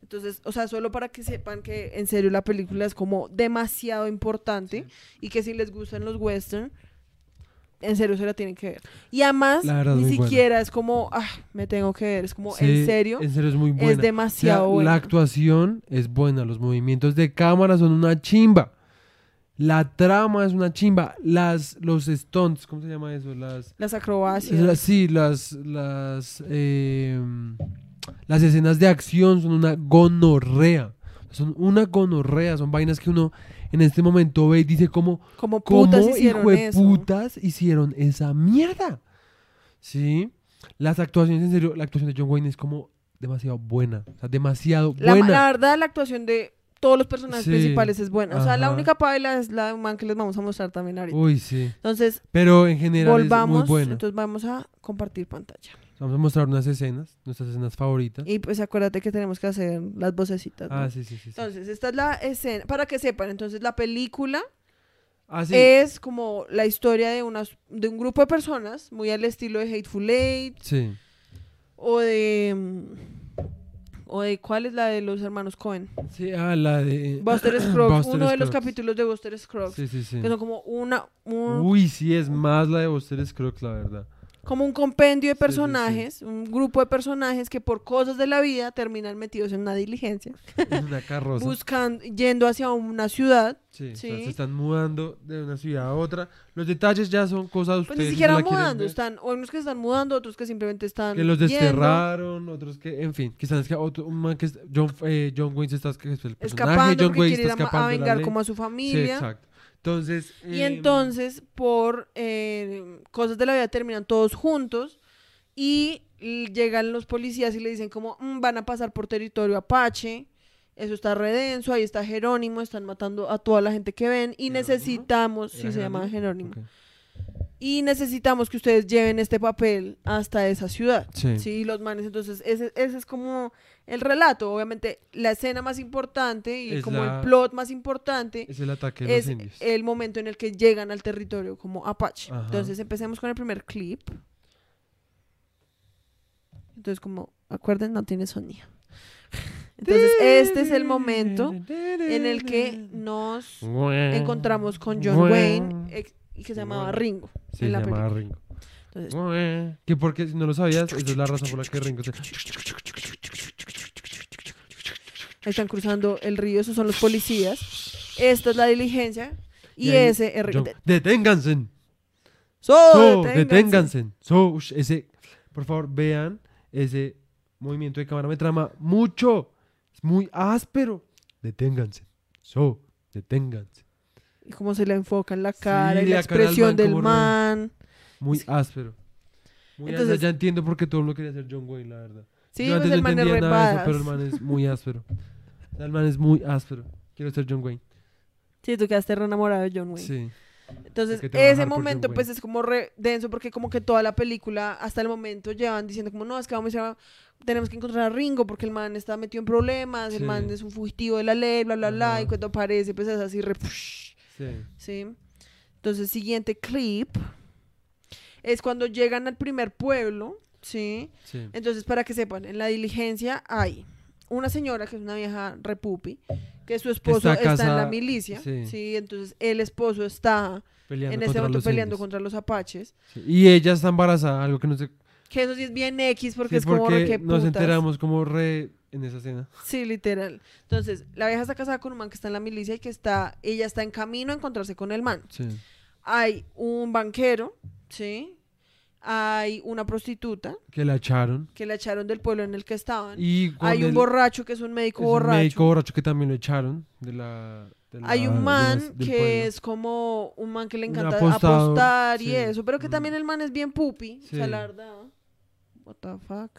S1: Entonces, o sea, solo para que sepan que en serio la película es como demasiado importante y que si les gustan los western, en serio se la tienen que ver. Y además,
S2: verdad,
S1: ni
S2: buena.
S1: siquiera es como, ah, me tengo que ver, es como,
S2: Sí,
S1: en serio,
S2: En serio es muy buena.
S1: es demasiado
S2: O sea,
S1: buena.
S2: La actuación es buena, los movimientos de cámara son una chimba. La trama es una chimba. Las, los stunts, ¿cómo se llama eso? Las,
S1: Las acrobacias.
S2: las- sí, las, las, eh, las escenas de acción son una gonorrea. Son una gonorrea, son vainas que uno en este momento ve y dice como,
S1: como
S2: ¿cómo
S1: putas hicieron
S2: hijo de
S1: eso.
S2: putas hicieron esa mierda? Sí. Las actuaciones, en serio, la actuación de John Wayne es como demasiado buena. O sea, demasiado
S1: La,
S2: buena.
S1: la verdad, la actuación de todos los personajes
S2: Sí,
S1: principales es buena. O sea, la única paila es la de un man que les vamos a mostrar también ahorita.
S2: Uy, sí.
S1: Entonces,
S2: Pero en general
S1: volvamos.
S2: es muy buena.
S1: Entonces, vamos a compartir pantalla.
S2: Vamos a mostrar unas escenas, nuestras escenas favoritas.
S1: Y pues acuérdate que tenemos que hacer las vocecitas. ¿no?
S2: Ah, sí, sí, sí. sí.
S1: Entonces, esta es la escena. Para que sepan, entonces la película
S2: Ah, sí.
S1: es como la historia de, unas, de un grupo de personas, muy al estilo de Hateful Eight,
S2: Sí.
S1: o de. O de cuál es la de los hermanos Cohen.
S2: Sí, ah, la de...
S1: Buster Scruggs,
S2: Buster
S1: uno de los capítulos de Buster Scruggs.
S2: Sí, sí, sí.
S1: Que son como una. un-
S2: Uy, sí, es más la de Buster Scruggs, la verdad.
S1: Como un compendio de
S2: Sí, sí, sí.
S1: personajes, un grupo de personajes que por cosas de la vida terminan metidos en una diligencia,
S2: Es una carroza.
S1: buscando, yendo hacia una ciudad.
S2: Sí, o sea, se están mudando de una ciudad a otra. Los detalles ya son cosas de
S1: Pues
S2: ustedes.
S1: ni
S2: si
S1: siquiera
S2: quieren
S1: mudando, están, o unos que están mudando, otros que simplemente están
S2: Que los
S1: yendo,
S2: desterraron, otros que, en fin, que están esca- otro, un man que es- John, eh, John Wayne se está que es el personaje,
S1: escapando
S2: John Wayne está
S1: a,
S2: la
S1: vengar
S2: ley.
S1: como a su familia.
S2: exacto. Entonces,
S1: y
S2: em,
S1: entonces, por eh, cosas de la vida, terminan todos juntos y llegan los policías y le dicen como, "Mm, van a pasar por territorio apache, eso está redenso, ahí está Jerónimo, están matando a toda la gente que ven y necesitamos,
S2: ¿era
S1: sí se llama Jerónimo. Y necesitamos que ustedes lleven este papel hasta esa ciudad.
S2: Sí.
S1: Sí, los manes, entonces ese, ese es como el relato, obviamente la escena más importante y
S2: Es
S1: como
S2: la-
S1: el plot más importante
S2: Es el ataque de
S1: es
S2: los indios.
S1: el momento en el que llegan al territorio como Apache.
S2: Ajá.
S1: Entonces empecemos con el primer clip. Entonces como, acuerden, no tiene sonido. Entonces este es el momento en el que nos encontramos con John Wayne y que se llamaba Ringo.
S2: Sí,
S1: en
S2: se
S1: la
S2: llamaba
S1: película.
S2: Ringo.
S1: Entonces,
S2: Que porque si no lo sabías, esa es la razón por la que Ringo se...
S1: ahí están cruzando el río, esos son los policías. Esta es la diligencia y,
S2: Y ahí,
S1: ese es
S2: John- ¡Deténganse!
S1: ¡So,
S2: So,
S1: deténganse!
S2: So, ese, por favor, vean ese movimiento de cámara. Me trama mucho. Es muy áspero. Deténganse. So, deténganse.
S1: Y cómo se le enfoca en la cara y la expresión del man.
S2: Muy
S1: Sí.
S2: áspero. Muy
S1: Entonces-
S2: áspero. Ya entiendo por qué todo el mundo quería ser John Wayne, la verdad.
S1: Sí,
S2: Yo
S1: pues
S2: antes
S1: el
S2: no
S1: man
S2: entendía nada de eso, pero el man es muy áspero. El man es muy áspero. Quiero ser John Wayne.
S1: Sí, tú quedaste re enamorado de John Wayne.
S2: Sí.
S1: Entonces, ese momento, pues es como re denso porque como que toda la película hasta el momento llevan diciendo como, no, es que vamos a, tenemos que encontrar a Ringo porque el man está metido en problemas, el man es un fugitivo de la ley, bla, bla, bla, y cuando aparece, pues es así re... psh,
S2: Sí.
S1: ¿sí? Entonces, siguiente clip es cuando llegan al primer pueblo, ¿sí?
S2: Sí.
S1: Entonces, para que sepan, en la diligencia hay una señora que es una vieja repupi, que su esposo
S2: Está
S1: está, en la milicia,
S2: sí.
S1: sí. entonces el esposo está
S2: Peleando
S1: en ese momento peleando
S2: indios.
S1: contra los apaches,
S2: Sí, Y ella está embarazada, algo que no sé.
S1: que eso sí es bien X porque es como re que
S2: nos enteramos como re en esa escena.
S1: Sí, literal. Entonces, la vieja está casada con un man que está en la milicia y que está, ella está en camino a encontrarse con el man.
S2: Sí.
S1: Hay un banquero, ¿sí? Hay una prostituta
S2: Que la echaron.
S1: que la echaron del pueblo en el que estaban.
S2: Y
S1: Hay un
S2: el-
S1: borracho que es un médico
S2: es un
S1: borracho.
S2: médico borracho que también lo echaron de la.
S1: Hay un man que es como un man que le encanta apostar y
S2: sí.
S1: eso, pero que
S2: Mm.
S1: también el man es bien pupi, o sea,
S2: Sí.
S1: la verdad. What the fuck?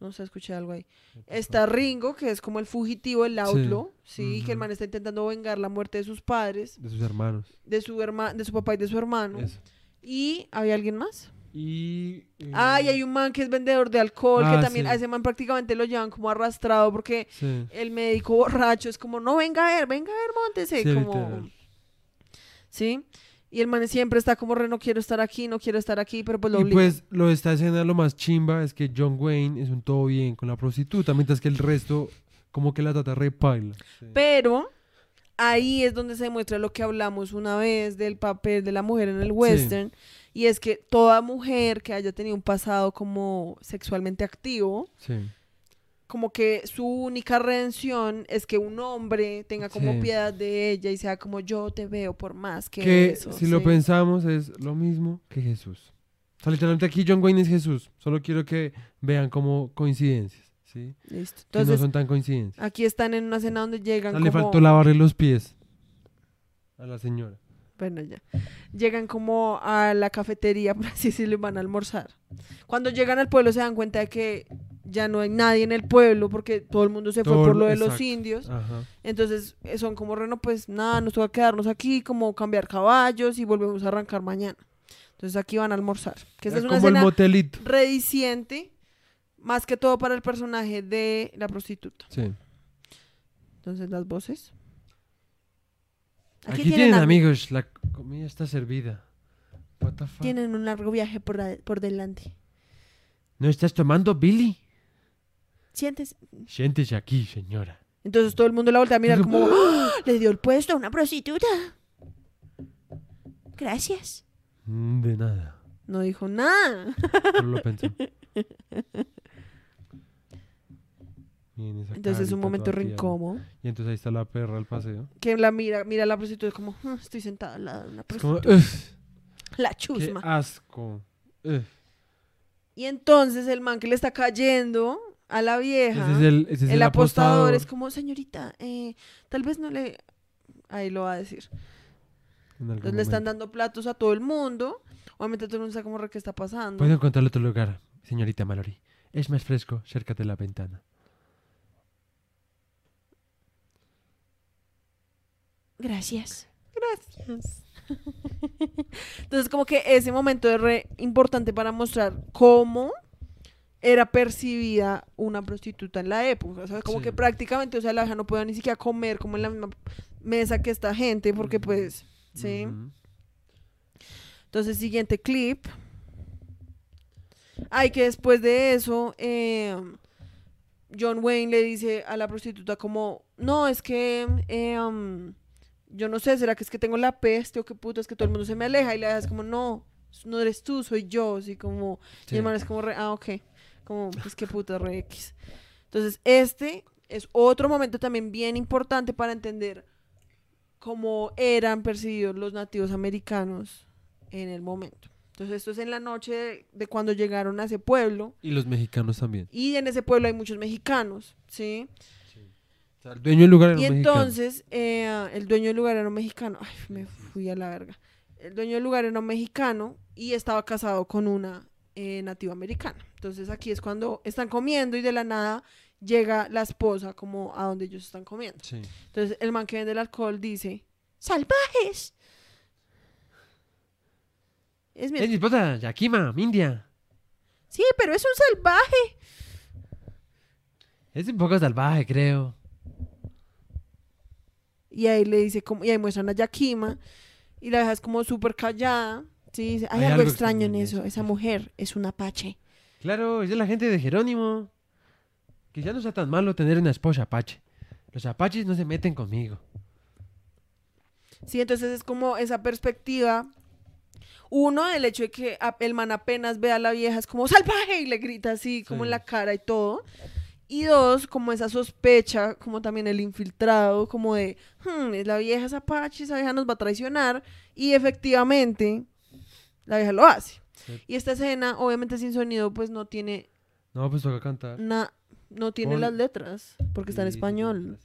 S1: No sé, escuché algo ahí. Está Ringo, que es como el fugitivo, el outlaw, sí, que el man está intentando vengar la muerte de sus padres,
S2: De sus hermanos.
S1: de su herma de su papá y de su hermano.
S2: Eso.
S1: Y había alguien más.
S2: Y. eh,
S1: Ah, y hay un man que es vendedor de alcohol,
S2: Ah,
S1: que también
S2: sí.
S1: a ese man prácticamente lo llevan como arrastrado porque
S2: Sí.
S1: el médico borracho es como, no, venga a ver, venga a ver, montese,
S2: Sí,
S1: como...
S2: literal.
S1: ¿Sí? Y el man siempre está como, re, no quiero estar aquí, no quiero estar aquí, pero pues lo
S2: Y
S1: obligan.
S2: pues lo de esta escena lo más chimba es que John Wayne es un todo bien con la prostituta, mientras que el resto como que la trata re paila. Sí.
S1: Pero ahí es donde se demuestra lo que hablamos una vez del papel de la mujer en el western. Y es que toda mujer que haya tenido un pasado como sexualmente activo,
S2: Sí.
S1: Como que su única redención es que un hombre tenga como
S2: Sí.
S1: piedad de ella y sea como yo te veo por más que,
S2: Que
S1: eso.
S2: si lo pensamos es lo mismo que Jesús. O sea, literalmente aquí John Wayne es Jesús. Solo quiero que vean como coincidencias, ¿sí?
S1: Listo.
S2: Que no son tan coincidencias.
S1: aquí están en una escena donde llegan
S2: Ah, Le
S1: como...
S2: faltó lavarle los pies a la señora.
S1: Bueno, ya. Llegan como a la cafetería, por así y van a almorzar. Cuando llegan al pueblo se dan cuenta de que ya no hay nadie en el pueblo porque todo el mundo se fue por lo de los indios.
S2: Ajá.
S1: Entonces eh, son como, Reno, pues nada, nos toca quedarnos aquí, como cambiar caballos y volvemos a arrancar mañana. Entonces aquí van a almorzar. Que esta
S2: Es
S1: es una
S2: como el
S1: escena
S2: motelito.
S1: rediciente, más que todo para el personaje de la prostituta.
S2: Sí.
S1: Entonces las voces.
S2: Aquí, tienen,
S1: ami-
S2: amigos, la comida está servida. What the fuck?
S1: Tienen un largo viaje por, por delante.
S2: ¿No estás tomando, Billy?
S1: Siéntese.
S2: Siéntese aquí, señora.
S1: Entonces todo el mundo la voltea a mirar como, ¡Ah! le dio el puesto a una prostituta. Gracias.
S2: Mm, De nada.
S1: No dijo nada.
S2: Solo lo esa
S1: Entonces es un momento re incómodo.
S2: Y entonces ahí está la perra al paseo.
S1: Que la mira, mira a la prostituta es como, "Mm, estoy sentada al lado de una
S2: como,
S1: prostituta.
S2: "Ugh,
S1: La
S2: qué
S1: chusma.
S2: asco. Ugh".
S1: Y entonces el man que le está cayendo a la vieja,
S2: Ese es el, ese es
S1: el,
S2: el
S1: apostador, es como, señorita, eh, tal vez no le... Ahí lo va a decir.
S2: En algún
S1: Entonces le están dando platos a todo el mundo. Obviamente todo el mundo como, re, ¿qué está pasando?
S2: Puedo encontrarle otro lugar, señorita Mallory. Es más fresco cerca de la ventana.
S1: Gracias. Gracias. Entonces, como que ese momento es re importante para mostrar cómo era percibida una prostituta en la época. O sea, como
S2: Sí.
S1: que prácticamente, o sea, la hija no podía ni siquiera comer como en la misma mesa que esta gente, porque pues, sí. Entonces, siguiente clip. Ay, que después de eso, eh, John Wayne le dice a la prostituta como, no, es que, eh, um, yo no sé, ¿será que es que tengo la peste o qué puta, es que todo el mundo se me aleja? Y le das como, no, no eres tú, soy yo, así como,
S2: Sí.
S1: y el man es como, re, ah, ok, como, pues qué puta, re X. Entonces, este es otro momento también bien importante para entender cómo eran percibidos los nativos americanos en el momento. Entonces, esto es en la noche de, de cuando llegaron a ese pueblo.
S2: Y los mexicanos también.
S1: Y en ese pueblo hay muchos mexicanos, ¿sí?
S2: O sea, el dueño del lugar era
S1: Y
S2: un mexicano.
S1: entonces, eh, el dueño del lugar era un mexicano. Ay, me fui a la verga. El dueño del lugar era un mexicano y estaba casado con una eh, nativa americana. Entonces, aquí es cuando están comiendo y de la nada llega la esposa como a donde ellos están comiendo.
S2: Sí.
S1: Entonces, el man que vende el alcohol dice, ¡salvajes! Es mi
S2: Es mi esposa, Yakima, Mindia.
S1: Sí, pero es un salvaje.
S2: Es un poco salvaje, creo.
S1: Y ahí le dice, como, y ahí muestran a Yakima. Y la vieja es como súper callada. Sí, hay, algo, extraño en eso. Esa mujer es un apache.
S2: Claro, es de la gente de Jerónimo. Que ya no sea tan malo tener una esposa apache. Los apaches no se meten conmigo.
S1: Sí, entonces es como esa perspectiva. Uno, el hecho de que el man apenas ve a la vieja es como salvaje y le grita así como en la cara y todo. Y dos, como esa sospecha, como también el infiltrado, como de, "Hmm, la vieja es apache, esa vieja nos va a traicionar. Y efectivamente, la vieja lo hace.
S2: Sí.
S1: Y esta escena, obviamente sin sonido, pues no tiene,
S2: No, pues toca cantar.
S1: na- no tiene
S2: Pon-
S1: las letras, porque está en español.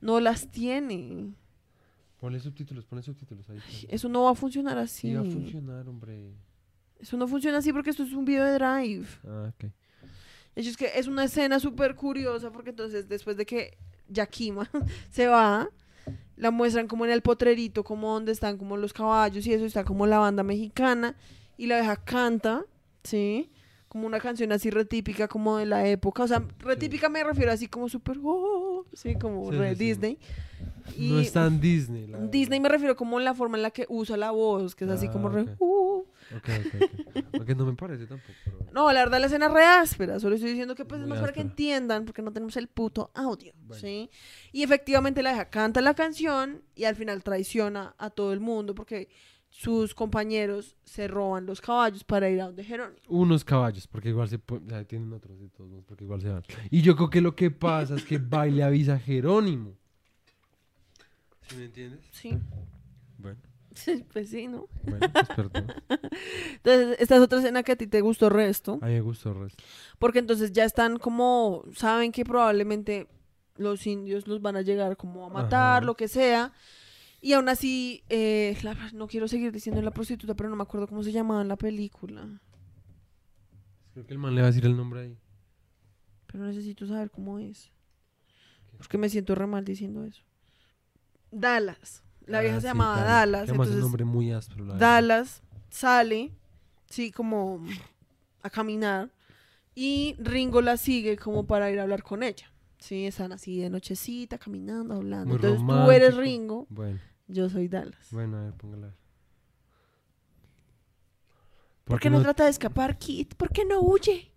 S1: No las tiene.
S2: Ponle subtítulos, ponle subtítulos ahí.
S1: Eso no va a funcionar así.
S2: Sí va a funcionar, hombre.
S1: Eso no funciona así porque esto es un video de Drive.
S2: Ah, ok.
S1: Es que es una escena súper curiosa porque entonces después de que Yakima se va, la muestran como en el potrerito, como donde están como los caballos y eso, está como la banda mexicana y la vieja canta, ¿sí? Como una canción así retípica como de la época. O sea, retípica me refiero así como súper, oh, sí, como
S2: Sí,
S1: re
S2: sí, sí.
S1: Disney. Y
S2: No es tan Disney. la
S1: Disney me refiero como en la forma en la que usa la voz, que es así como
S2: Ah,
S1: re,
S2: ok.
S1: "Uh".
S2: Ok, ok, ok. Aunque no me parece tampoco. pero bueno.
S1: No, la verdad la escena es re áspera, solo estoy diciendo que pues es
S2: Muy
S1: más para que
S2: áspera.
S1: entiendan, porque no tenemos el puto audio,
S2: Bueno.
S1: ¿sí? Y efectivamente la deja canta la canción y al final traiciona a todo el mundo porque sus compañeros se roban los caballos para ir a donde Jerónimo.
S2: Unos caballos, porque igual se pu- o sea, tienen otros de todos modos, porque igual se van. Y yo creo que lo que pasa es que va y le avisa a Jerónimo. ¿Sí me entiendes?
S1: Sí, pues sí, ¿no?
S2: bueno, pues perdón.
S1: Entonces, esta es otra escena que a ti te gustó resto,
S2: A mí me gustó el resto.
S1: porque entonces ya están como, saben que probablemente los indios los van a llegar como a matar,
S2: Ajá.
S1: lo que sea. Y aún así, eh, la- no quiero seguir diciendo la prostituta, pero no me acuerdo cómo se llamaba en la película.
S2: Creo que el man le va a decir el nombre ahí.
S1: Pero necesito saber cómo es. Porque me siento re mal diciendo eso. Dallas. La vieja
S2: Ah,
S1: se
S2: sí,
S1: llamaba Dallas.
S2: Además es un
S1: entonces,
S2: nombre muy áspero. la.
S1: Dallas sale, sí, como a caminar. Y Ringo la sigue como para ir a hablar con ella. Sí, están así de nochecita, caminando, hablando.
S2: Muy
S1: Entonces tú eres. Ringo,
S2: Bueno,
S1: yo soy Dallas.
S2: bueno, a ver, póngala.
S1: ¿Por qué no trata de escapar, Kit? ¿Por qué no huye?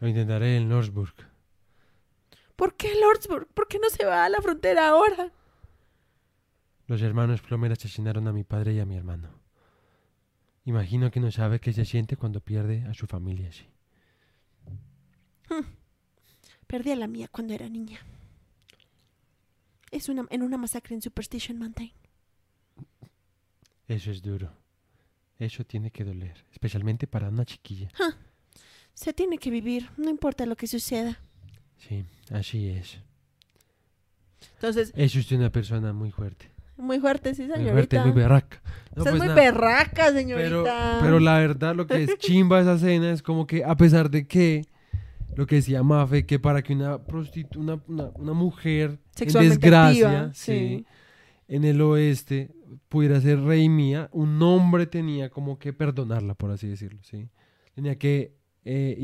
S2: Lo intentaré en Northburg.
S1: ¿Por qué Lordsburg? ¿Por qué no se va a la frontera ahora?
S2: Los hermanos Plomer asesinaron a mi padre y a mi hermano. Imagino que no sabe qué se siente cuando pierde a su familia así.
S1: Perdí a la mía cuando era niña. Es una, en una masacre en Superstition Mountain.
S2: Eso es duro. Eso tiene que doler, especialmente para una chiquilla.
S1: Se tiene que vivir, no importa lo que suceda.
S2: Sí, así es.
S1: Entonces,
S2: Es usted una persona muy fuerte.
S1: Muy fuerte, sí,
S2: Muy
S1: señorita.
S2: fuerte, muy berraca. No,
S1: Estás
S2: pues
S1: muy
S2: nada.
S1: berraca, señorita.
S2: pero la verdad, lo que es chimba esa escena es como que, a pesar de que, lo que decía Mafe, que para que una prostitu una, una, una mujer en desgracia,
S1: activa,
S2: sí,
S1: sí.
S2: en el oeste, pudiera ser rey mía, un hombre tenía como que perdonarla, por así decirlo, ¿sí? Tenía que... eh,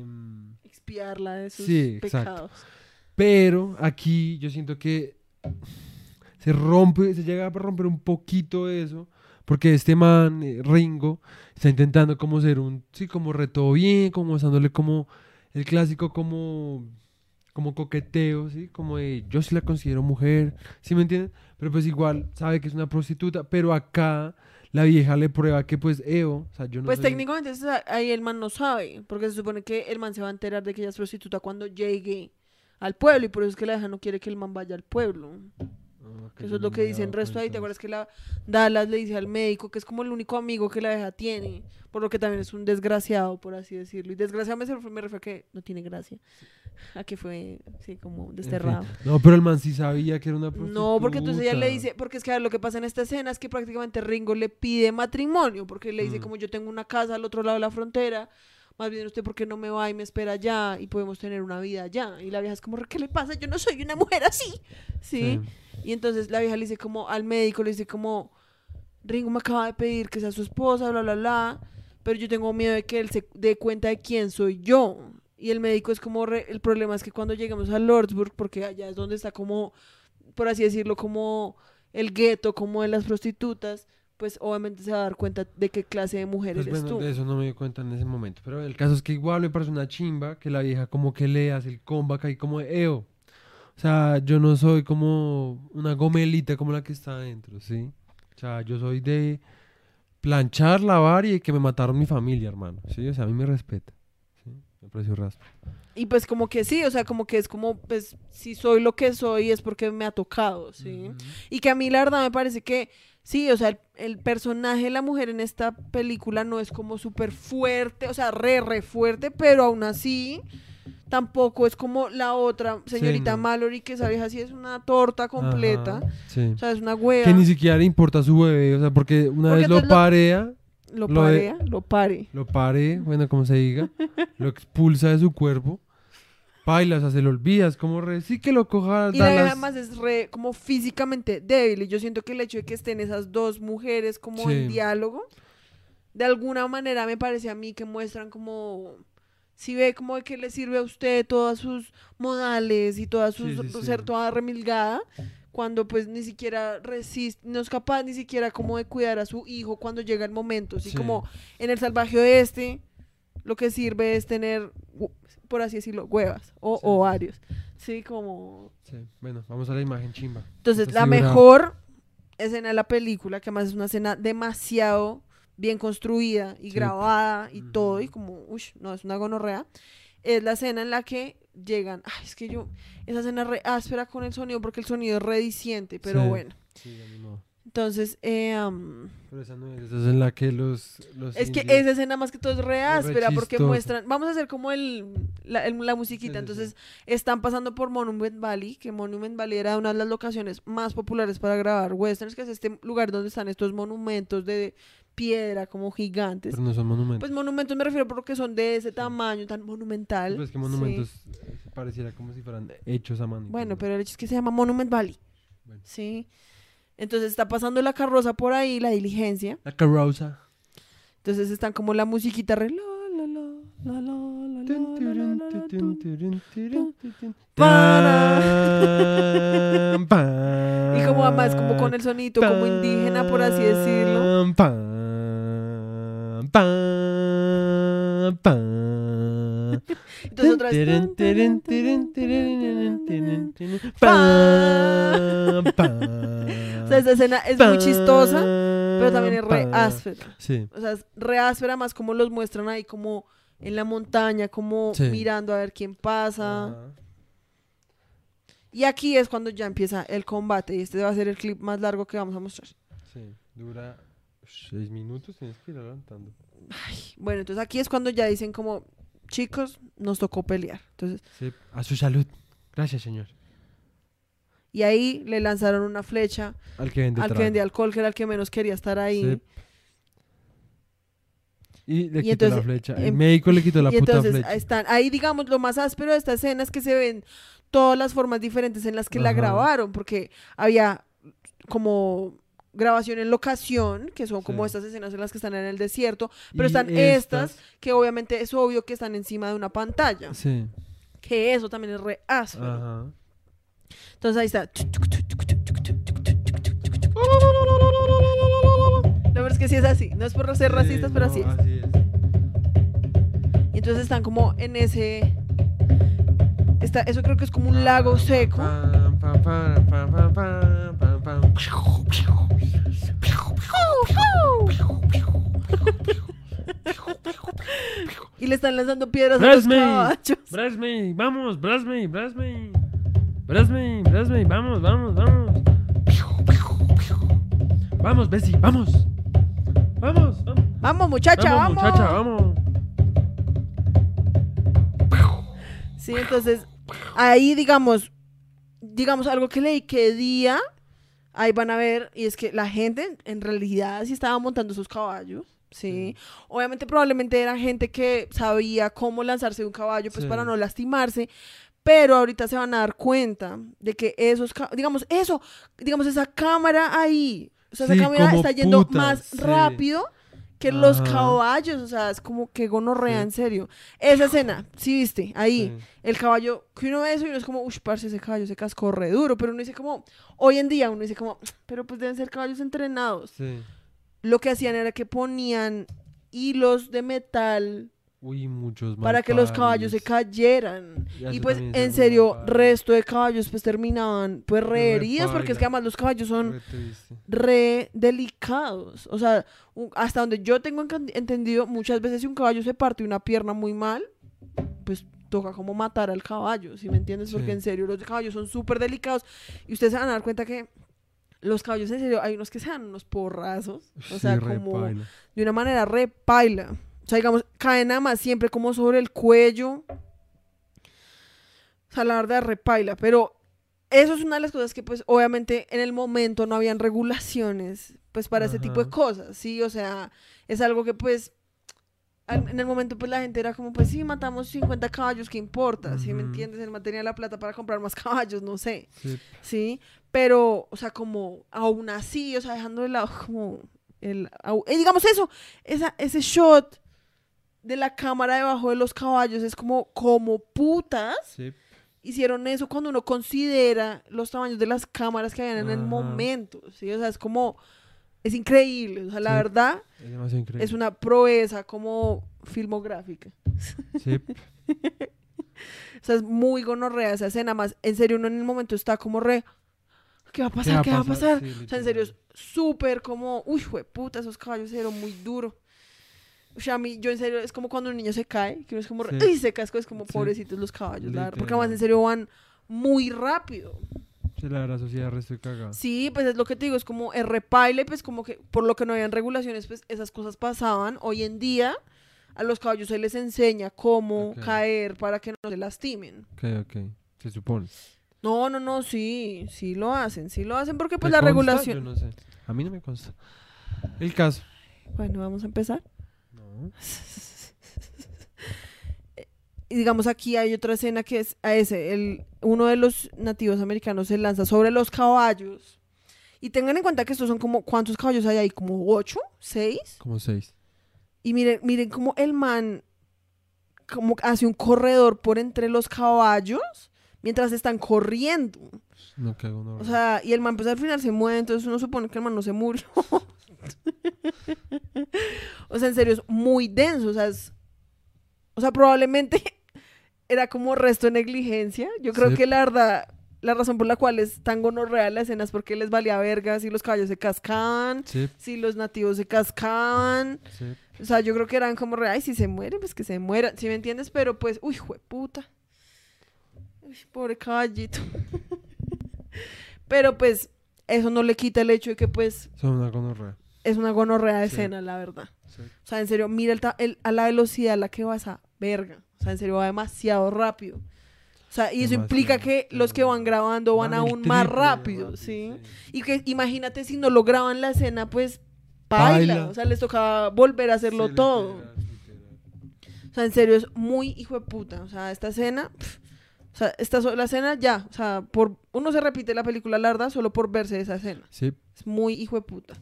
S2: em,
S1: Expiarla de sus
S2: Sí, exacto.
S1: pecados.
S2: pero aquí yo siento que se rompe, se llega a romper un poquito eso, porque este man, eh, Ringo, está intentando como ser un, sí, como reto bien, como usándole como el clásico como, como coqueteo, sí, como de yo sí la considero mujer, ¿sí me entienden? Pero pues igual sabe que es una prostituta, pero acá la vieja le prueba que pues Eo, o sea, yo no
S1: Pues
S2: soy-
S1: técnicamente ahí el man no sabe, porque se supone que el man se va a enterar de que ella es prostituta cuando llegue al pueblo y por eso es que la vieja no quiere que el man vaya al pueblo. Que eso es lo que
S2: había
S1: dice en
S2: dado
S1: resto ahí. ¿Te acuerdas que la Dallas le dice al médico que es como el único amigo que la vieja tiene? Por lo que también es un desgraciado, por así decirlo. Y desgraciado me, refiero a que no tiene gracia. A que fue, sí, como
S2: En fin.
S1: desterrado.
S2: No, pero el man sí sabía que era una prostituta.
S1: No, porque entonces ella le dice, porque es que a ver, lo que pasa en esta escena es que prácticamente Ringo le pide matrimonio, porque le dice
S2: Mm.
S1: como yo tengo una casa al otro lado de la frontera, más bien usted por qué no me va y me espera allá y podemos tener una vida allá. Y la vieja es como, ¿qué le pasa? Yo no soy una mujer así. ¿Sí? Y entonces la vieja le dice como al médico, le dice como, Ringo me acaba de pedir que sea su esposa, bla, bla, bla, pero yo tengo miedo de que él se dé cuenta de quién soy yo. Y el médico es como, re- el problema es que cuando lleguemos a Lordsburg, porque allá es donde está como, por así decirlo, como el gueto, como de las prostitutas, pues obviamente se va a dar cuenta de qué clase de mujer
S2: Pues
S1: eres
S2: bueno,
S1: tú.
S2: de eso no me di cuenta en ese momento. Pero el caso es que igual me parece una chimba que la vieja como que le hace el comeback ahí como de eo. O sea, yo no soy como una gomelita como la que está adentro, ¿sí? O sea, yo soy de planchar, lavar y que me mataron mi familia, hermano. Sí, o sea, a mí me respeta. ¿sí? Me pareció raspa.
S1: Y pues como que sí, o sea, como que es como, pues, si soy lo que soy es porque me ha tocado, ¿sí? Y que a mí la verdad me parece que, sí, o sea, el, el personaje de la mujer en esta película no es como súper fuerte, o sea, re, re fuerte, pero aún así tampoco es como la otra señorita
S2: no.
S1: Mallory, que esa vieja sí es una torta completa,
S2: Ajá, sí.
S1: o sea, es una hueva,
S2: Que ni siquiera le importa su bebé, o sea, porque una
S1: Porque
S2: vez lo parea,
S1: lo
S2: de-
S1: parea, lo pare.
S2: lo pare, bueno, como se diga, lo expulsa de su cuerpo, baila, o sea, se lo olvida, es como re, sí que lo coja,
S1: Y además es re como físicamente débil. Y yo siento que el hecho de que estén esas dos mujeres como en
S2: Sí.
S1: diálogo, de alguna manera me parece a mí que muestran como. Si ve como de que le sirve a usted todas sus modales y todas sus.
S2: Sí, sí, sí.
S1: ser toda remilgada. Cuando pues ni siquiera resiste, no es capaz ni siquiera como de cuidar a su hijo cuando llega el momento. Así
S2: Sí.
S1: como en el salvaje oeste, lo que sirve es tener, por así decirlo, huevas o ovarios. Sí, como
S2: bueno, vamos a la imagen chimba.
S1: entonces, la mejor escena de la película, que además es una escena demasiado bien construida y
S2: Sí.
S1: grabada y todo, y como, uy, no, es una gonorrea, es la escena en la que llegan, ay, es que yo, esa escena es re áspera con el sonido, porque el sonido es rediciente, pero
S2: Sí.
S1: bueno.
S2: Sí, modo.
S1: Entonces, eh, am,
S2: Pero esa no es, esa es en la que los, los
S1: es que esa escena más que todo es re
S2: re
S1: áspera, porque
S2: chistosa.
S1: muestran, vamos a hacer como el, la, el- la musiquita,
S2: Sí, sí,
S1: entonces están pasando por Monument Valley, que Monument Valley era una de las locaciones más populares para grabar westerns, que es este lugar donde están estos monumentos de piedra como gigantes.
S2: Pero no son monumentos.
S1: Pues monumentos me refiero porque son de ese tamaño tan monumental.
S2: Pero es que monumentos pareciera como si fueran hechos a mano.
S1: Bueno,
S2: ¿no?
S1: pero el hecho es que se llama Monument Valley.
S2: Bueno.
S1: Sí. Entonces está pasando la carroza por ahí, la diligencia.
S2: La carroza.
S1: Entonces están como la musiquita re. Para. Y como además como con el sonito como indígena, por así decirlo.
S2: Pan, pan.
S1: Entonces otra vez.
S2: Pan, pan.
S1: O sea, esa escena es muy chistosa, pero también es re áspera.
S2: Sí.
S1: O sea, es re áspera más como los muestran ahí como en la montaña, como
S2: Sí.
S1: mirando a ver quién pasa.
S2: Ajá.
S1: Y aquí es cuando ya empieza el combate. Y este va a ser el clip más largo que vamos a mostrar.
S2: Sí, dura seis minutos, tienes que ir adelantando.
S1: Bueno, entonces aquí es cuando ya dicen como, chicos, nos tocó pelear. Entonces,
S2: Sí, a su salud. Gracias, señor.
S1: y ahí le lanzaron una flecha
S2: Al que vende
S1: al que alcohol, que era el que menos quería estar ahí.
S2: Sí. Y le
S1: Y
S2: quitó la flecha. El
S1: em,
S2: médico le quitó la
S1: y
S2: puta
S1: entonces
S2: flecha.
S1: están ahí, digamos, lo más áspero de esta escena es que se ven todas las formas diferentes en las que la grabaron, porque había como grabación en locación, que son como
S2: Sí.
S1: estas escenas en las que están en el desierto, pero están estas, que obviamente es obvio que están encima de una pantalla,
S2: Sí.
S1: que eso también es re áspero.
S2: Ajá.
S1: Entonces ahí está. La verdad es que sí es así, no es por ser racistas, pero
S2: no,
S1: así es.
S2: Así es.
S1: Y entonces están como en ese... Está, eso creo que es como un lago seco. Y le están lanzando piedras a los
S2: Brasme.
S1: caballos.
S2: Brasme, vamos, Brasme, Brasme. Brasme, Brasme, vamos, vamos, vamos. Vamos, Bessie, vamos. Vamos, vamos.
S1: Vamos, muchacha, vamos.
S2: Vamos, muchacha, vamos.
S1: Sí, entonces ahí digamos, digamos algo que leí que día, ahí van a ver, y es que la gente en realidad sí estaba montando sus caballos. Sí, obviamente probablemente era gente que sabía cómo lanzarse de un caballo pues
S2: Sí.
S1: para no lastimarse, pero ahorita se van a dar cuenta de que esos, digamos, eso, digamos esa cámara ahí, o sea,
S2: Sí,
S1: esa cámara está yendo más rápido que los caballos, o sea, es como que gonorrea,
S2: Sí.
S1: en serio. Esa escena, sí viste, ahí,
S2: Sí.
S1: el caballo, que uno ve eso y uno es como, uff, parce, ese caballo se cascó re duro, pero uno dice como, hoy en día uno dice como, pero pues deben ser caballos entrenados.
S2: Sí. lo
S1: que hacían era que ponían hilos de metal
S2: Uy, muchos
S1: para que los caballos se cayeran. Y, pues, en serio, resto de caballos pues terminaban pues re heridos porque es que además los caballos son re, delicados. O sea, hasta donde yo tengo entendido, muchas veces si un caballo se parte una pierna muy mal, pues toca como matar al caballo, ¿sí me entiendes? Porque en serio los caballos son súper delicados y ustedes se van a dar cuenta que los caballos en serio hay unos que se dan unos porrazos, o sea, como de una manera re paila. O sea, digamos, caen nada más siempre como sobre el cuello. O sea, la verdad, repaila. Pero eso es una de las cosas que, pues, obviamente en el momento no habían regulaciones, pues, para ese tipo de cosas, ¿sí? O sea, es algo que, pues, en el momento, pues, la gente era como, pues, sí, matamos 50 caballos, ¿qué importa? ¿Sí me entiendes? El man tenía la plata para comprar más caballos, no sé. Sí. ¿Sí? Pero, o sea, como, aún así, o sea, dejando de lado como el... Eh, digamos eso, esa, ese shot de la cámara debajo de los caballos es como, como putas. Hicieron eso cuando uno considera los tamaños de las cámaras que habían en el momento, ¿sí? O sea, es como, es increíble, o sea, la verdad, es, una proeza como filmográfica. Sí. o sea, es muy gonorrea esa escena, más, en serio, uno en el momento está como re, ¿qué va a pasar? ¿Qué va a pasar? o sea, en serio, es súper como, uy, fue puta, esos caballos eran muy duros. O sea, a mí, yo en serio, es como cuando un niño se cae, que uno es como, sí. se casco, es como pobrecitos los caballos, la porque además en serio van muy rápido.
S2: Sí, la verdad, sociedad resto cagada.
S1: Sí, pues es lo que te digo, es como el repaile, pues como que por lo que no habían regulaciones, pues esas cosas pasaban. Hoy en día a los caballos se les enseña cómo caer para que no se lastimen.
S2: Ok, ok, se supone.
S1: No, no, no, sí, sí lo hacen, sí lo hacen porque pues la regulación...
S2: Yo no sé, a mí no me consta. El caso.
S1: Bueno, vamos a empezar. Y digamos aquí hay otra escena que es a ese, el, uno de los nativos americanos se lanza sobre los caballos. Y tengan en cuenta que estos son como, ¿cuántos caballos hay ahí? ¿Como ocho? ¿Seis?
S2: Como seis.
S1: Y miren, miren cómo el man como hace un corredor por entre los caballos mientras están corriendo.
S2: No cago,
S1: no. O sea, y el man pues al final se mueve, entonces uno supone que el man no se murió. o sea, en serio, es muy denso. O sea, o sea, probablemente era como resto de negligencia. Yo creo que la verdad, la razón por la cual es tan gonorrea la escena es porque les valía verga si los caballos se cascaban, si los nativos se cascaban. O sea, yo creo que eran como, ay, si se mueren, pues que se mueran, ¿sí me entiendes? Pero pues, uy, puta. Uy, pobre caballito. Pero pues, eso no le quita el hecho de que pues...
S2: Son una gonorrea
S1: es una gonorrea de escena, la verdad. O sea, en serio, mira el, a la velocidad a la que va esa verga. O sea, en serio, va demasiado rápido. O sea, y eso implica que los que van grabando van, aún más rápido, ¿sí? Y que imagínate si no lo graban la escena, pues baila. O sea, les tocaba volver a hacerlo todo. O sea, en serio, es muy hijo de puta. O sea, esta escena, o sea, esta la escena ya. O sea, por uno se repite la película larga solo por verse esa escena.
S2: Sí.
S1: Es muy hijo de puta.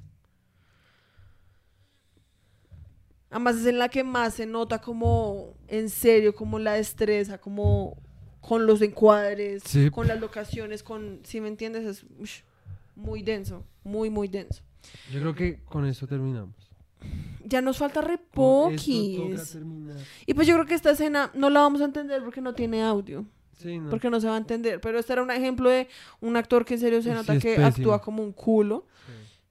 S1: Además es en la que más se nota como en serio, como la destreza, como con los encuadres, con las locaciones, con, si me entiendes, es muy denso, muy, muy denso.
S2: Yo creo que con eso terminamos.
S1: Ya nos falta repoquis. Y pues yo creo que esta escena no la vamos a entender porque no tiene audio. Sí, no. Porque no se va a entender. Pero este era un ejemplo de un actor que en serio se nota que actúa como un culo.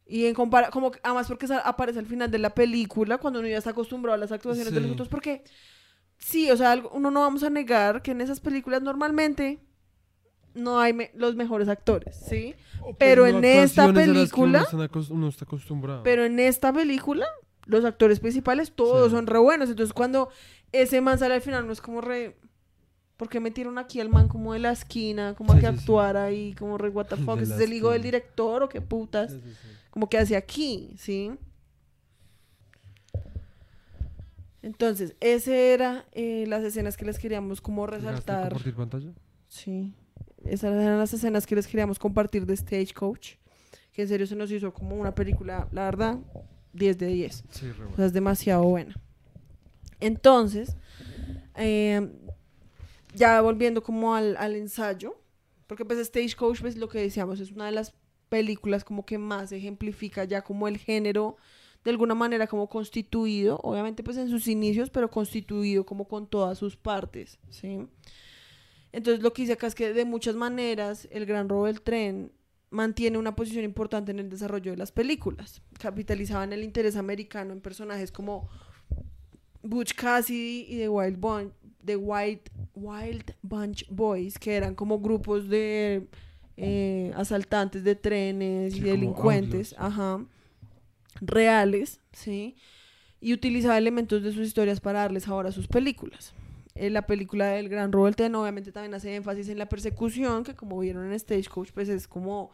S1: Y en compara como además porque aparece al final de la película cuando uno ya está acostumbrado a las actuaciones de los otros porque sí, o sea, uno no vamos a negar que en esas películas normalmente no hay los mejores actores, ¿sí? pero en esta película
S2: uno, está acostumbrado.
S1: Pero en esta película los actores principales todos son re buenos, entonces cuando ese man sale al final no es como re ¿Por qué metieron aquí al man como de la esquina, como a que actuara ahí, como re what the fuck? ¿Es el hijo del director o qué putas? como que hacia aquí, ¿sí? Entonces, ese era eh, las escenas que les queríamos como resaltar.
S2: compartir pantalla?
S1: Sí. Esas eran las escenas que les queríamos compartir de Stagecoach. Que en serio se nos hizo como una película, la verdad, 10 de 10. Sí, o sea, es demasiado buena. Entonces, eh, ya volviendo como al, al ensayo, porque pues Stagecoach, pues lo que decíamos, es una de las películas como que más ejemplifica ya como el género de alguna manera como constituido, obviamente pues en sus inicios, pero constituido como con todas sus partes, ¿sí? Entonces lo que dice acá es que de muchas maneras el gran robo del tren mantiene una posición importante en el desarrollo de las películas. Capitalizaban el interés americano en personajes como Butch Cassidy y The Wild, Bun The Wild, Wild Bunch Boys, que eran como grupos de eh, asaltantes de trenes
S2: Sí,
S1: y delincuentes, ajá, reales, ¿sí? Y utilizaba elementos de sus historias para darles sabor a sus películas. Eh, la película del Gran Robo del obviamente también hace énfasis en la persecución, que como vieron en Stagecoach, pues es como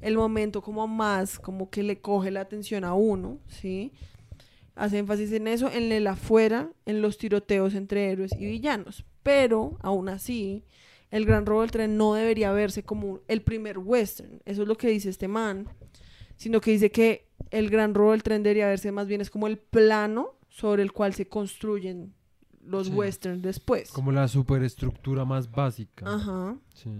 S1: el momento como más, como que le coge la atención a uno, ¿sí? Hace énfasis en eso, en el afuera, en los tiroteos entre héroes y villanos. Pero, aún así, el Gran Robo del Tren no debería verse como el primer western. Eso es lo que dice este man. Sino que dice que el Gran Robo del Tren debería verse más bien es como el plano sobre el cual se construyen los
S2: Sí.
S1: westerns después.
S2: Como la superestructura más básica.
S1: Ajá.
S2: Sí.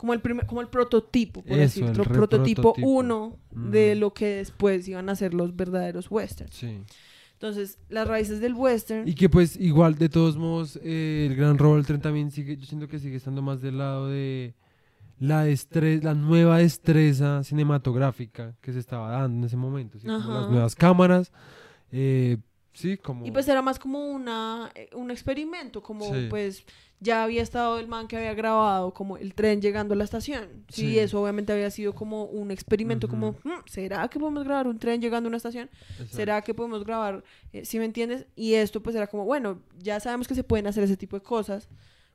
S1: Como el, primer, como el prototipo, por
S2: Eso,
S1: decirlo.
S2: el
S1: prototipo uno de lo que después iban a ser los verdaderos westerns.
S2: Sí.
S1: Entonces, las raíces del western.
S2: Y que pues igual, de todos modos, eh, el gran robo del tren también sigue, yo siento que sigue estando más del lado de la destreza, la nueva destreza cinematográfica que se estaba dando en ese momento, ¿sí? Como
S1: Ajá.
S2: las nuevas cámaras, eh, sí, como...
S1: Y pues era más como una, eh, un experimento, como
S2: Sí.
S1: pues ya había estado el man que había grabado como el tren llegando a la estación. Sí,
S2: Sí.
S1: eso obviamente había sido como un experimento,
S2: Ujú.
S1: como, "Hmm, ¿será que podemos grabar un tren llegando a una estación?
S2: Exacto.
S1: ¿Será que podemos grabar, eh, si me entiendes? Y esto pues era como, bueno, ya sabemos que se pueden hacer ese tipo de cosas.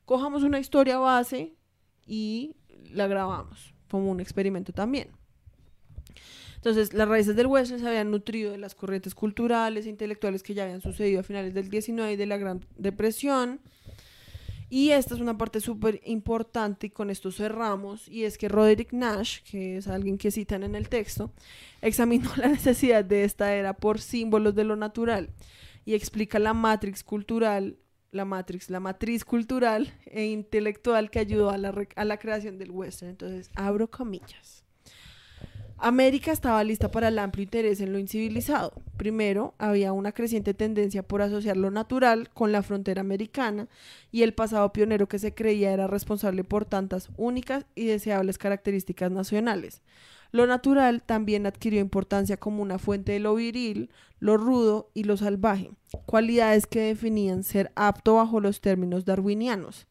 S1: Cojamos una historia base y la grabamos como un experimento también. Entonces, las raíces del western se habían nutrido de las corrientes culturales e intelectuales que ya habían sucedido a finales del 19 y de la Gran Depresión. Y esta es una parte súper importante y con esto cerramos, y es que Roderick Nash, que es alguien que citan en el texto, examinó la necesidad de esta era por símbolos de lo natural y explica la matrix cultural, la matrix, la matriz cultural e intelectual que ayudó a la, a la creación del western. Entonces, abro comillas. América estaba lista para el amplio interés en lo incivilizado. Primero, había una creciente tendencia por asociar lo natural con la frontera americana y el pasado pionero que se creía era responsable por tantas únicas y deseables características nacionales. Lo natural también adquirió importancia como una fuente de lo viril, lo rudo y lo salvaje, cualidades que definían ser apto bajo los términos darwinianos.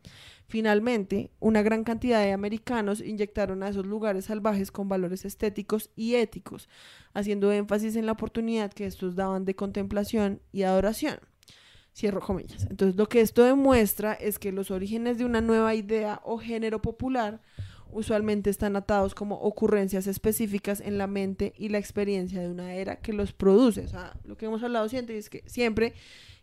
S1: Finalmente, una gran cantidad de americanos inyectaron a esos lugares salvajes con valores estéticos y éticos, haciendo énfasis en la oportunidad que estos daban de contemplación y adoración. Cierro comillas. Entonces, lo que esto demuestra es que los orígenes de una nueva idea o género popular usualmente están atados como ocurrencias específicas en la mente y la experiencia de una era que los produce. O sea, lo que hemos hablado siempre es que siempre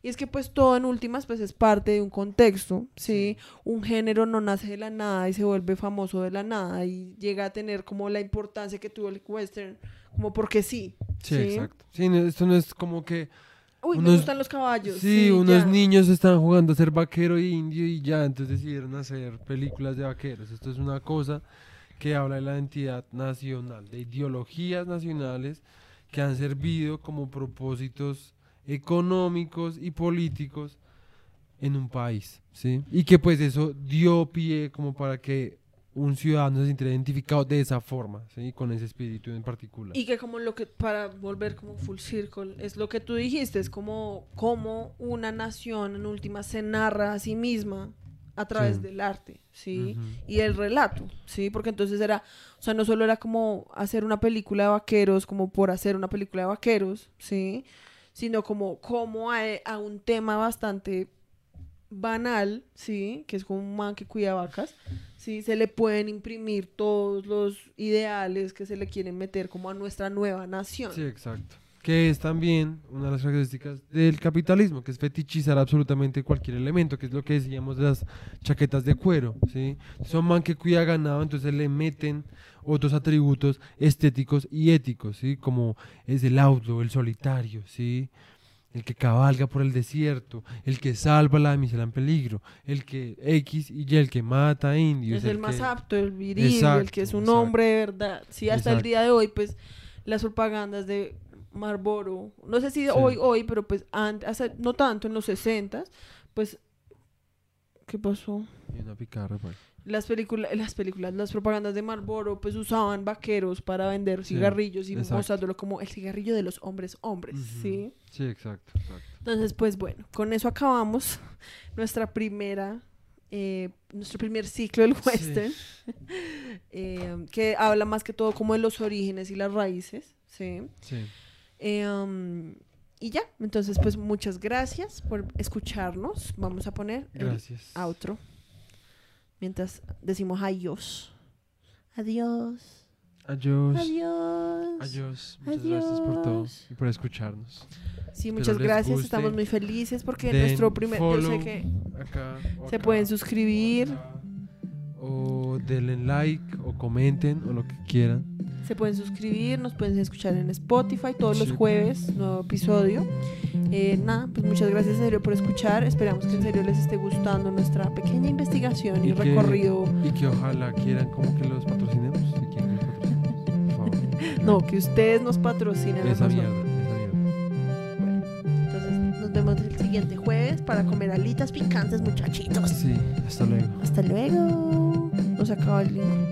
S1: y es que pues todo en últimas pues es parte de un contexto, ¿sí? Un género no nace de la nada y se vuelve famoso de la nada y llega a tener como la importancia que tuvo el western, como porque sí.
S2: Sí, exacto. Sí, no, esto no es como que...
S1: Uy, me
S2: Unos-
S1: gustan los caballos.
S2: Sí, unos
S1: ya.
S2: niños están jugando a ser vaquero e indio y ya, entonces decidieron hacer películas de vaqueros. Esto es una cosa que habla de la identidad nacional, de ideologías nacionales que han servido como propósitos económicos y políticos en un país, ¿sí? Y que pues eso dio pie como para que un ciudadano se sintiera identificado de esa forma, ¿sí? Con ese espíritu en particular.
S1: Y que como lo que, para volver como full circle, es lo que tú dijiste, es como, como una nación en última se narra a sí misma a través
S2: Sí.
S1: del arte, ¿sí?
S2: Ujú.
S1: Y el relato, ¿sí? Porque entonces era, o sea, no solo era como hacer una película de vaqueros, como por hacer una película de vaqueros, ¿sí? Sino como, como a, a un tema bastante banal, ¿sí? Que es como un man que cuida vacas, ¿sí? Se le pueden imprimir todos los ideales que se le quieren meter como a nuestra nueva nación.
S2: Sí, exacto. Que es también una de las características del capitalismo, que es fetichizar absolutamente cualquier elemento, que es lo que decíamos de las chaquetas de cuero, ¿sí? Son man que cuida ganado, entonces le meten otros atributos estéticos y éticos, ¿sí? Como es el auto, el solitario, ¿sí? El que cabalga por el desierto, el que salva a la damisela en peligro, el que X y Y, el que mata a indios.
S1: es el, más
S2: que-
S1: apto, el viril, el que es un
S2: exacto.
S1: hombre de verdad. Sí, hasta el día de hoy, pues, las propagandas de Marlboro, no sé si
S2: Sí.
S1: hoy, hoy, pero pues antes, hace, no tanto, en los 60 pues, ¿qué pasó?
S2: Y una picarra, pues.
S1: Las películas, las películas, las propagandas de Marlboro, pues usaban vaqueros para vender
S2: Sí,
S1: cigarrillos y
S2: exacto.
S1: mostrándolo como el cigarrillo de los hombres hombres. ¿sí?
S2: Sí, exacto, exacto.
S1: Entonces, pues bueno, con eso acabamos nuestra primera, eh, nuestro primer ciclo del
S2: Sí.
S1: western, eh, que habla más que todo como de los orígenes y las raíces, ¿sí?
S2: Sí.
S1: Eh, um, y ya, entonces pues muchas gracias por escucharnos. Vamos a poner el
S2: Gracias.
S1: outro mientras decimos adiós. Adiós.
S2: Adiós.
S1: Adiós.
S2: Adiós. Muchas gracias por todo y por escucharnos.
S1: Sí,
S2: Espero
S1: muchas gracias.
S2: guste.
S1: Estamos muy felices porque
S2: Den
S1: nuestro primer... Yo sé que
S2: acá,
S1: se pueden suscribir.
S2: acá, O denle like o comenten o lo que quieran.
S1: Se pueden suscribir, nos pueden escuchar en Spotify todos los jueves, nuevo episodio. Eh, nada, pues muchas gracias en serio por escuchar. Esperamos que en serio les esté gustando nuestra pequeña investigación y,
S2: Y que-
S1: recorrido.
S2: Y que ojalá quieran como que los patrocinemos. Si quieren que los patrocinemos, por favor.
S1: No, que ustedes nos patrocinen.
S2: Esa mierda, esa mierda.
S1: Entonces nos vemos el siguiente jueves para comer alitas picantes, muchachitos.
S2: Sí, hasta luego.
S1: Hasta luego. Nos acaba el link.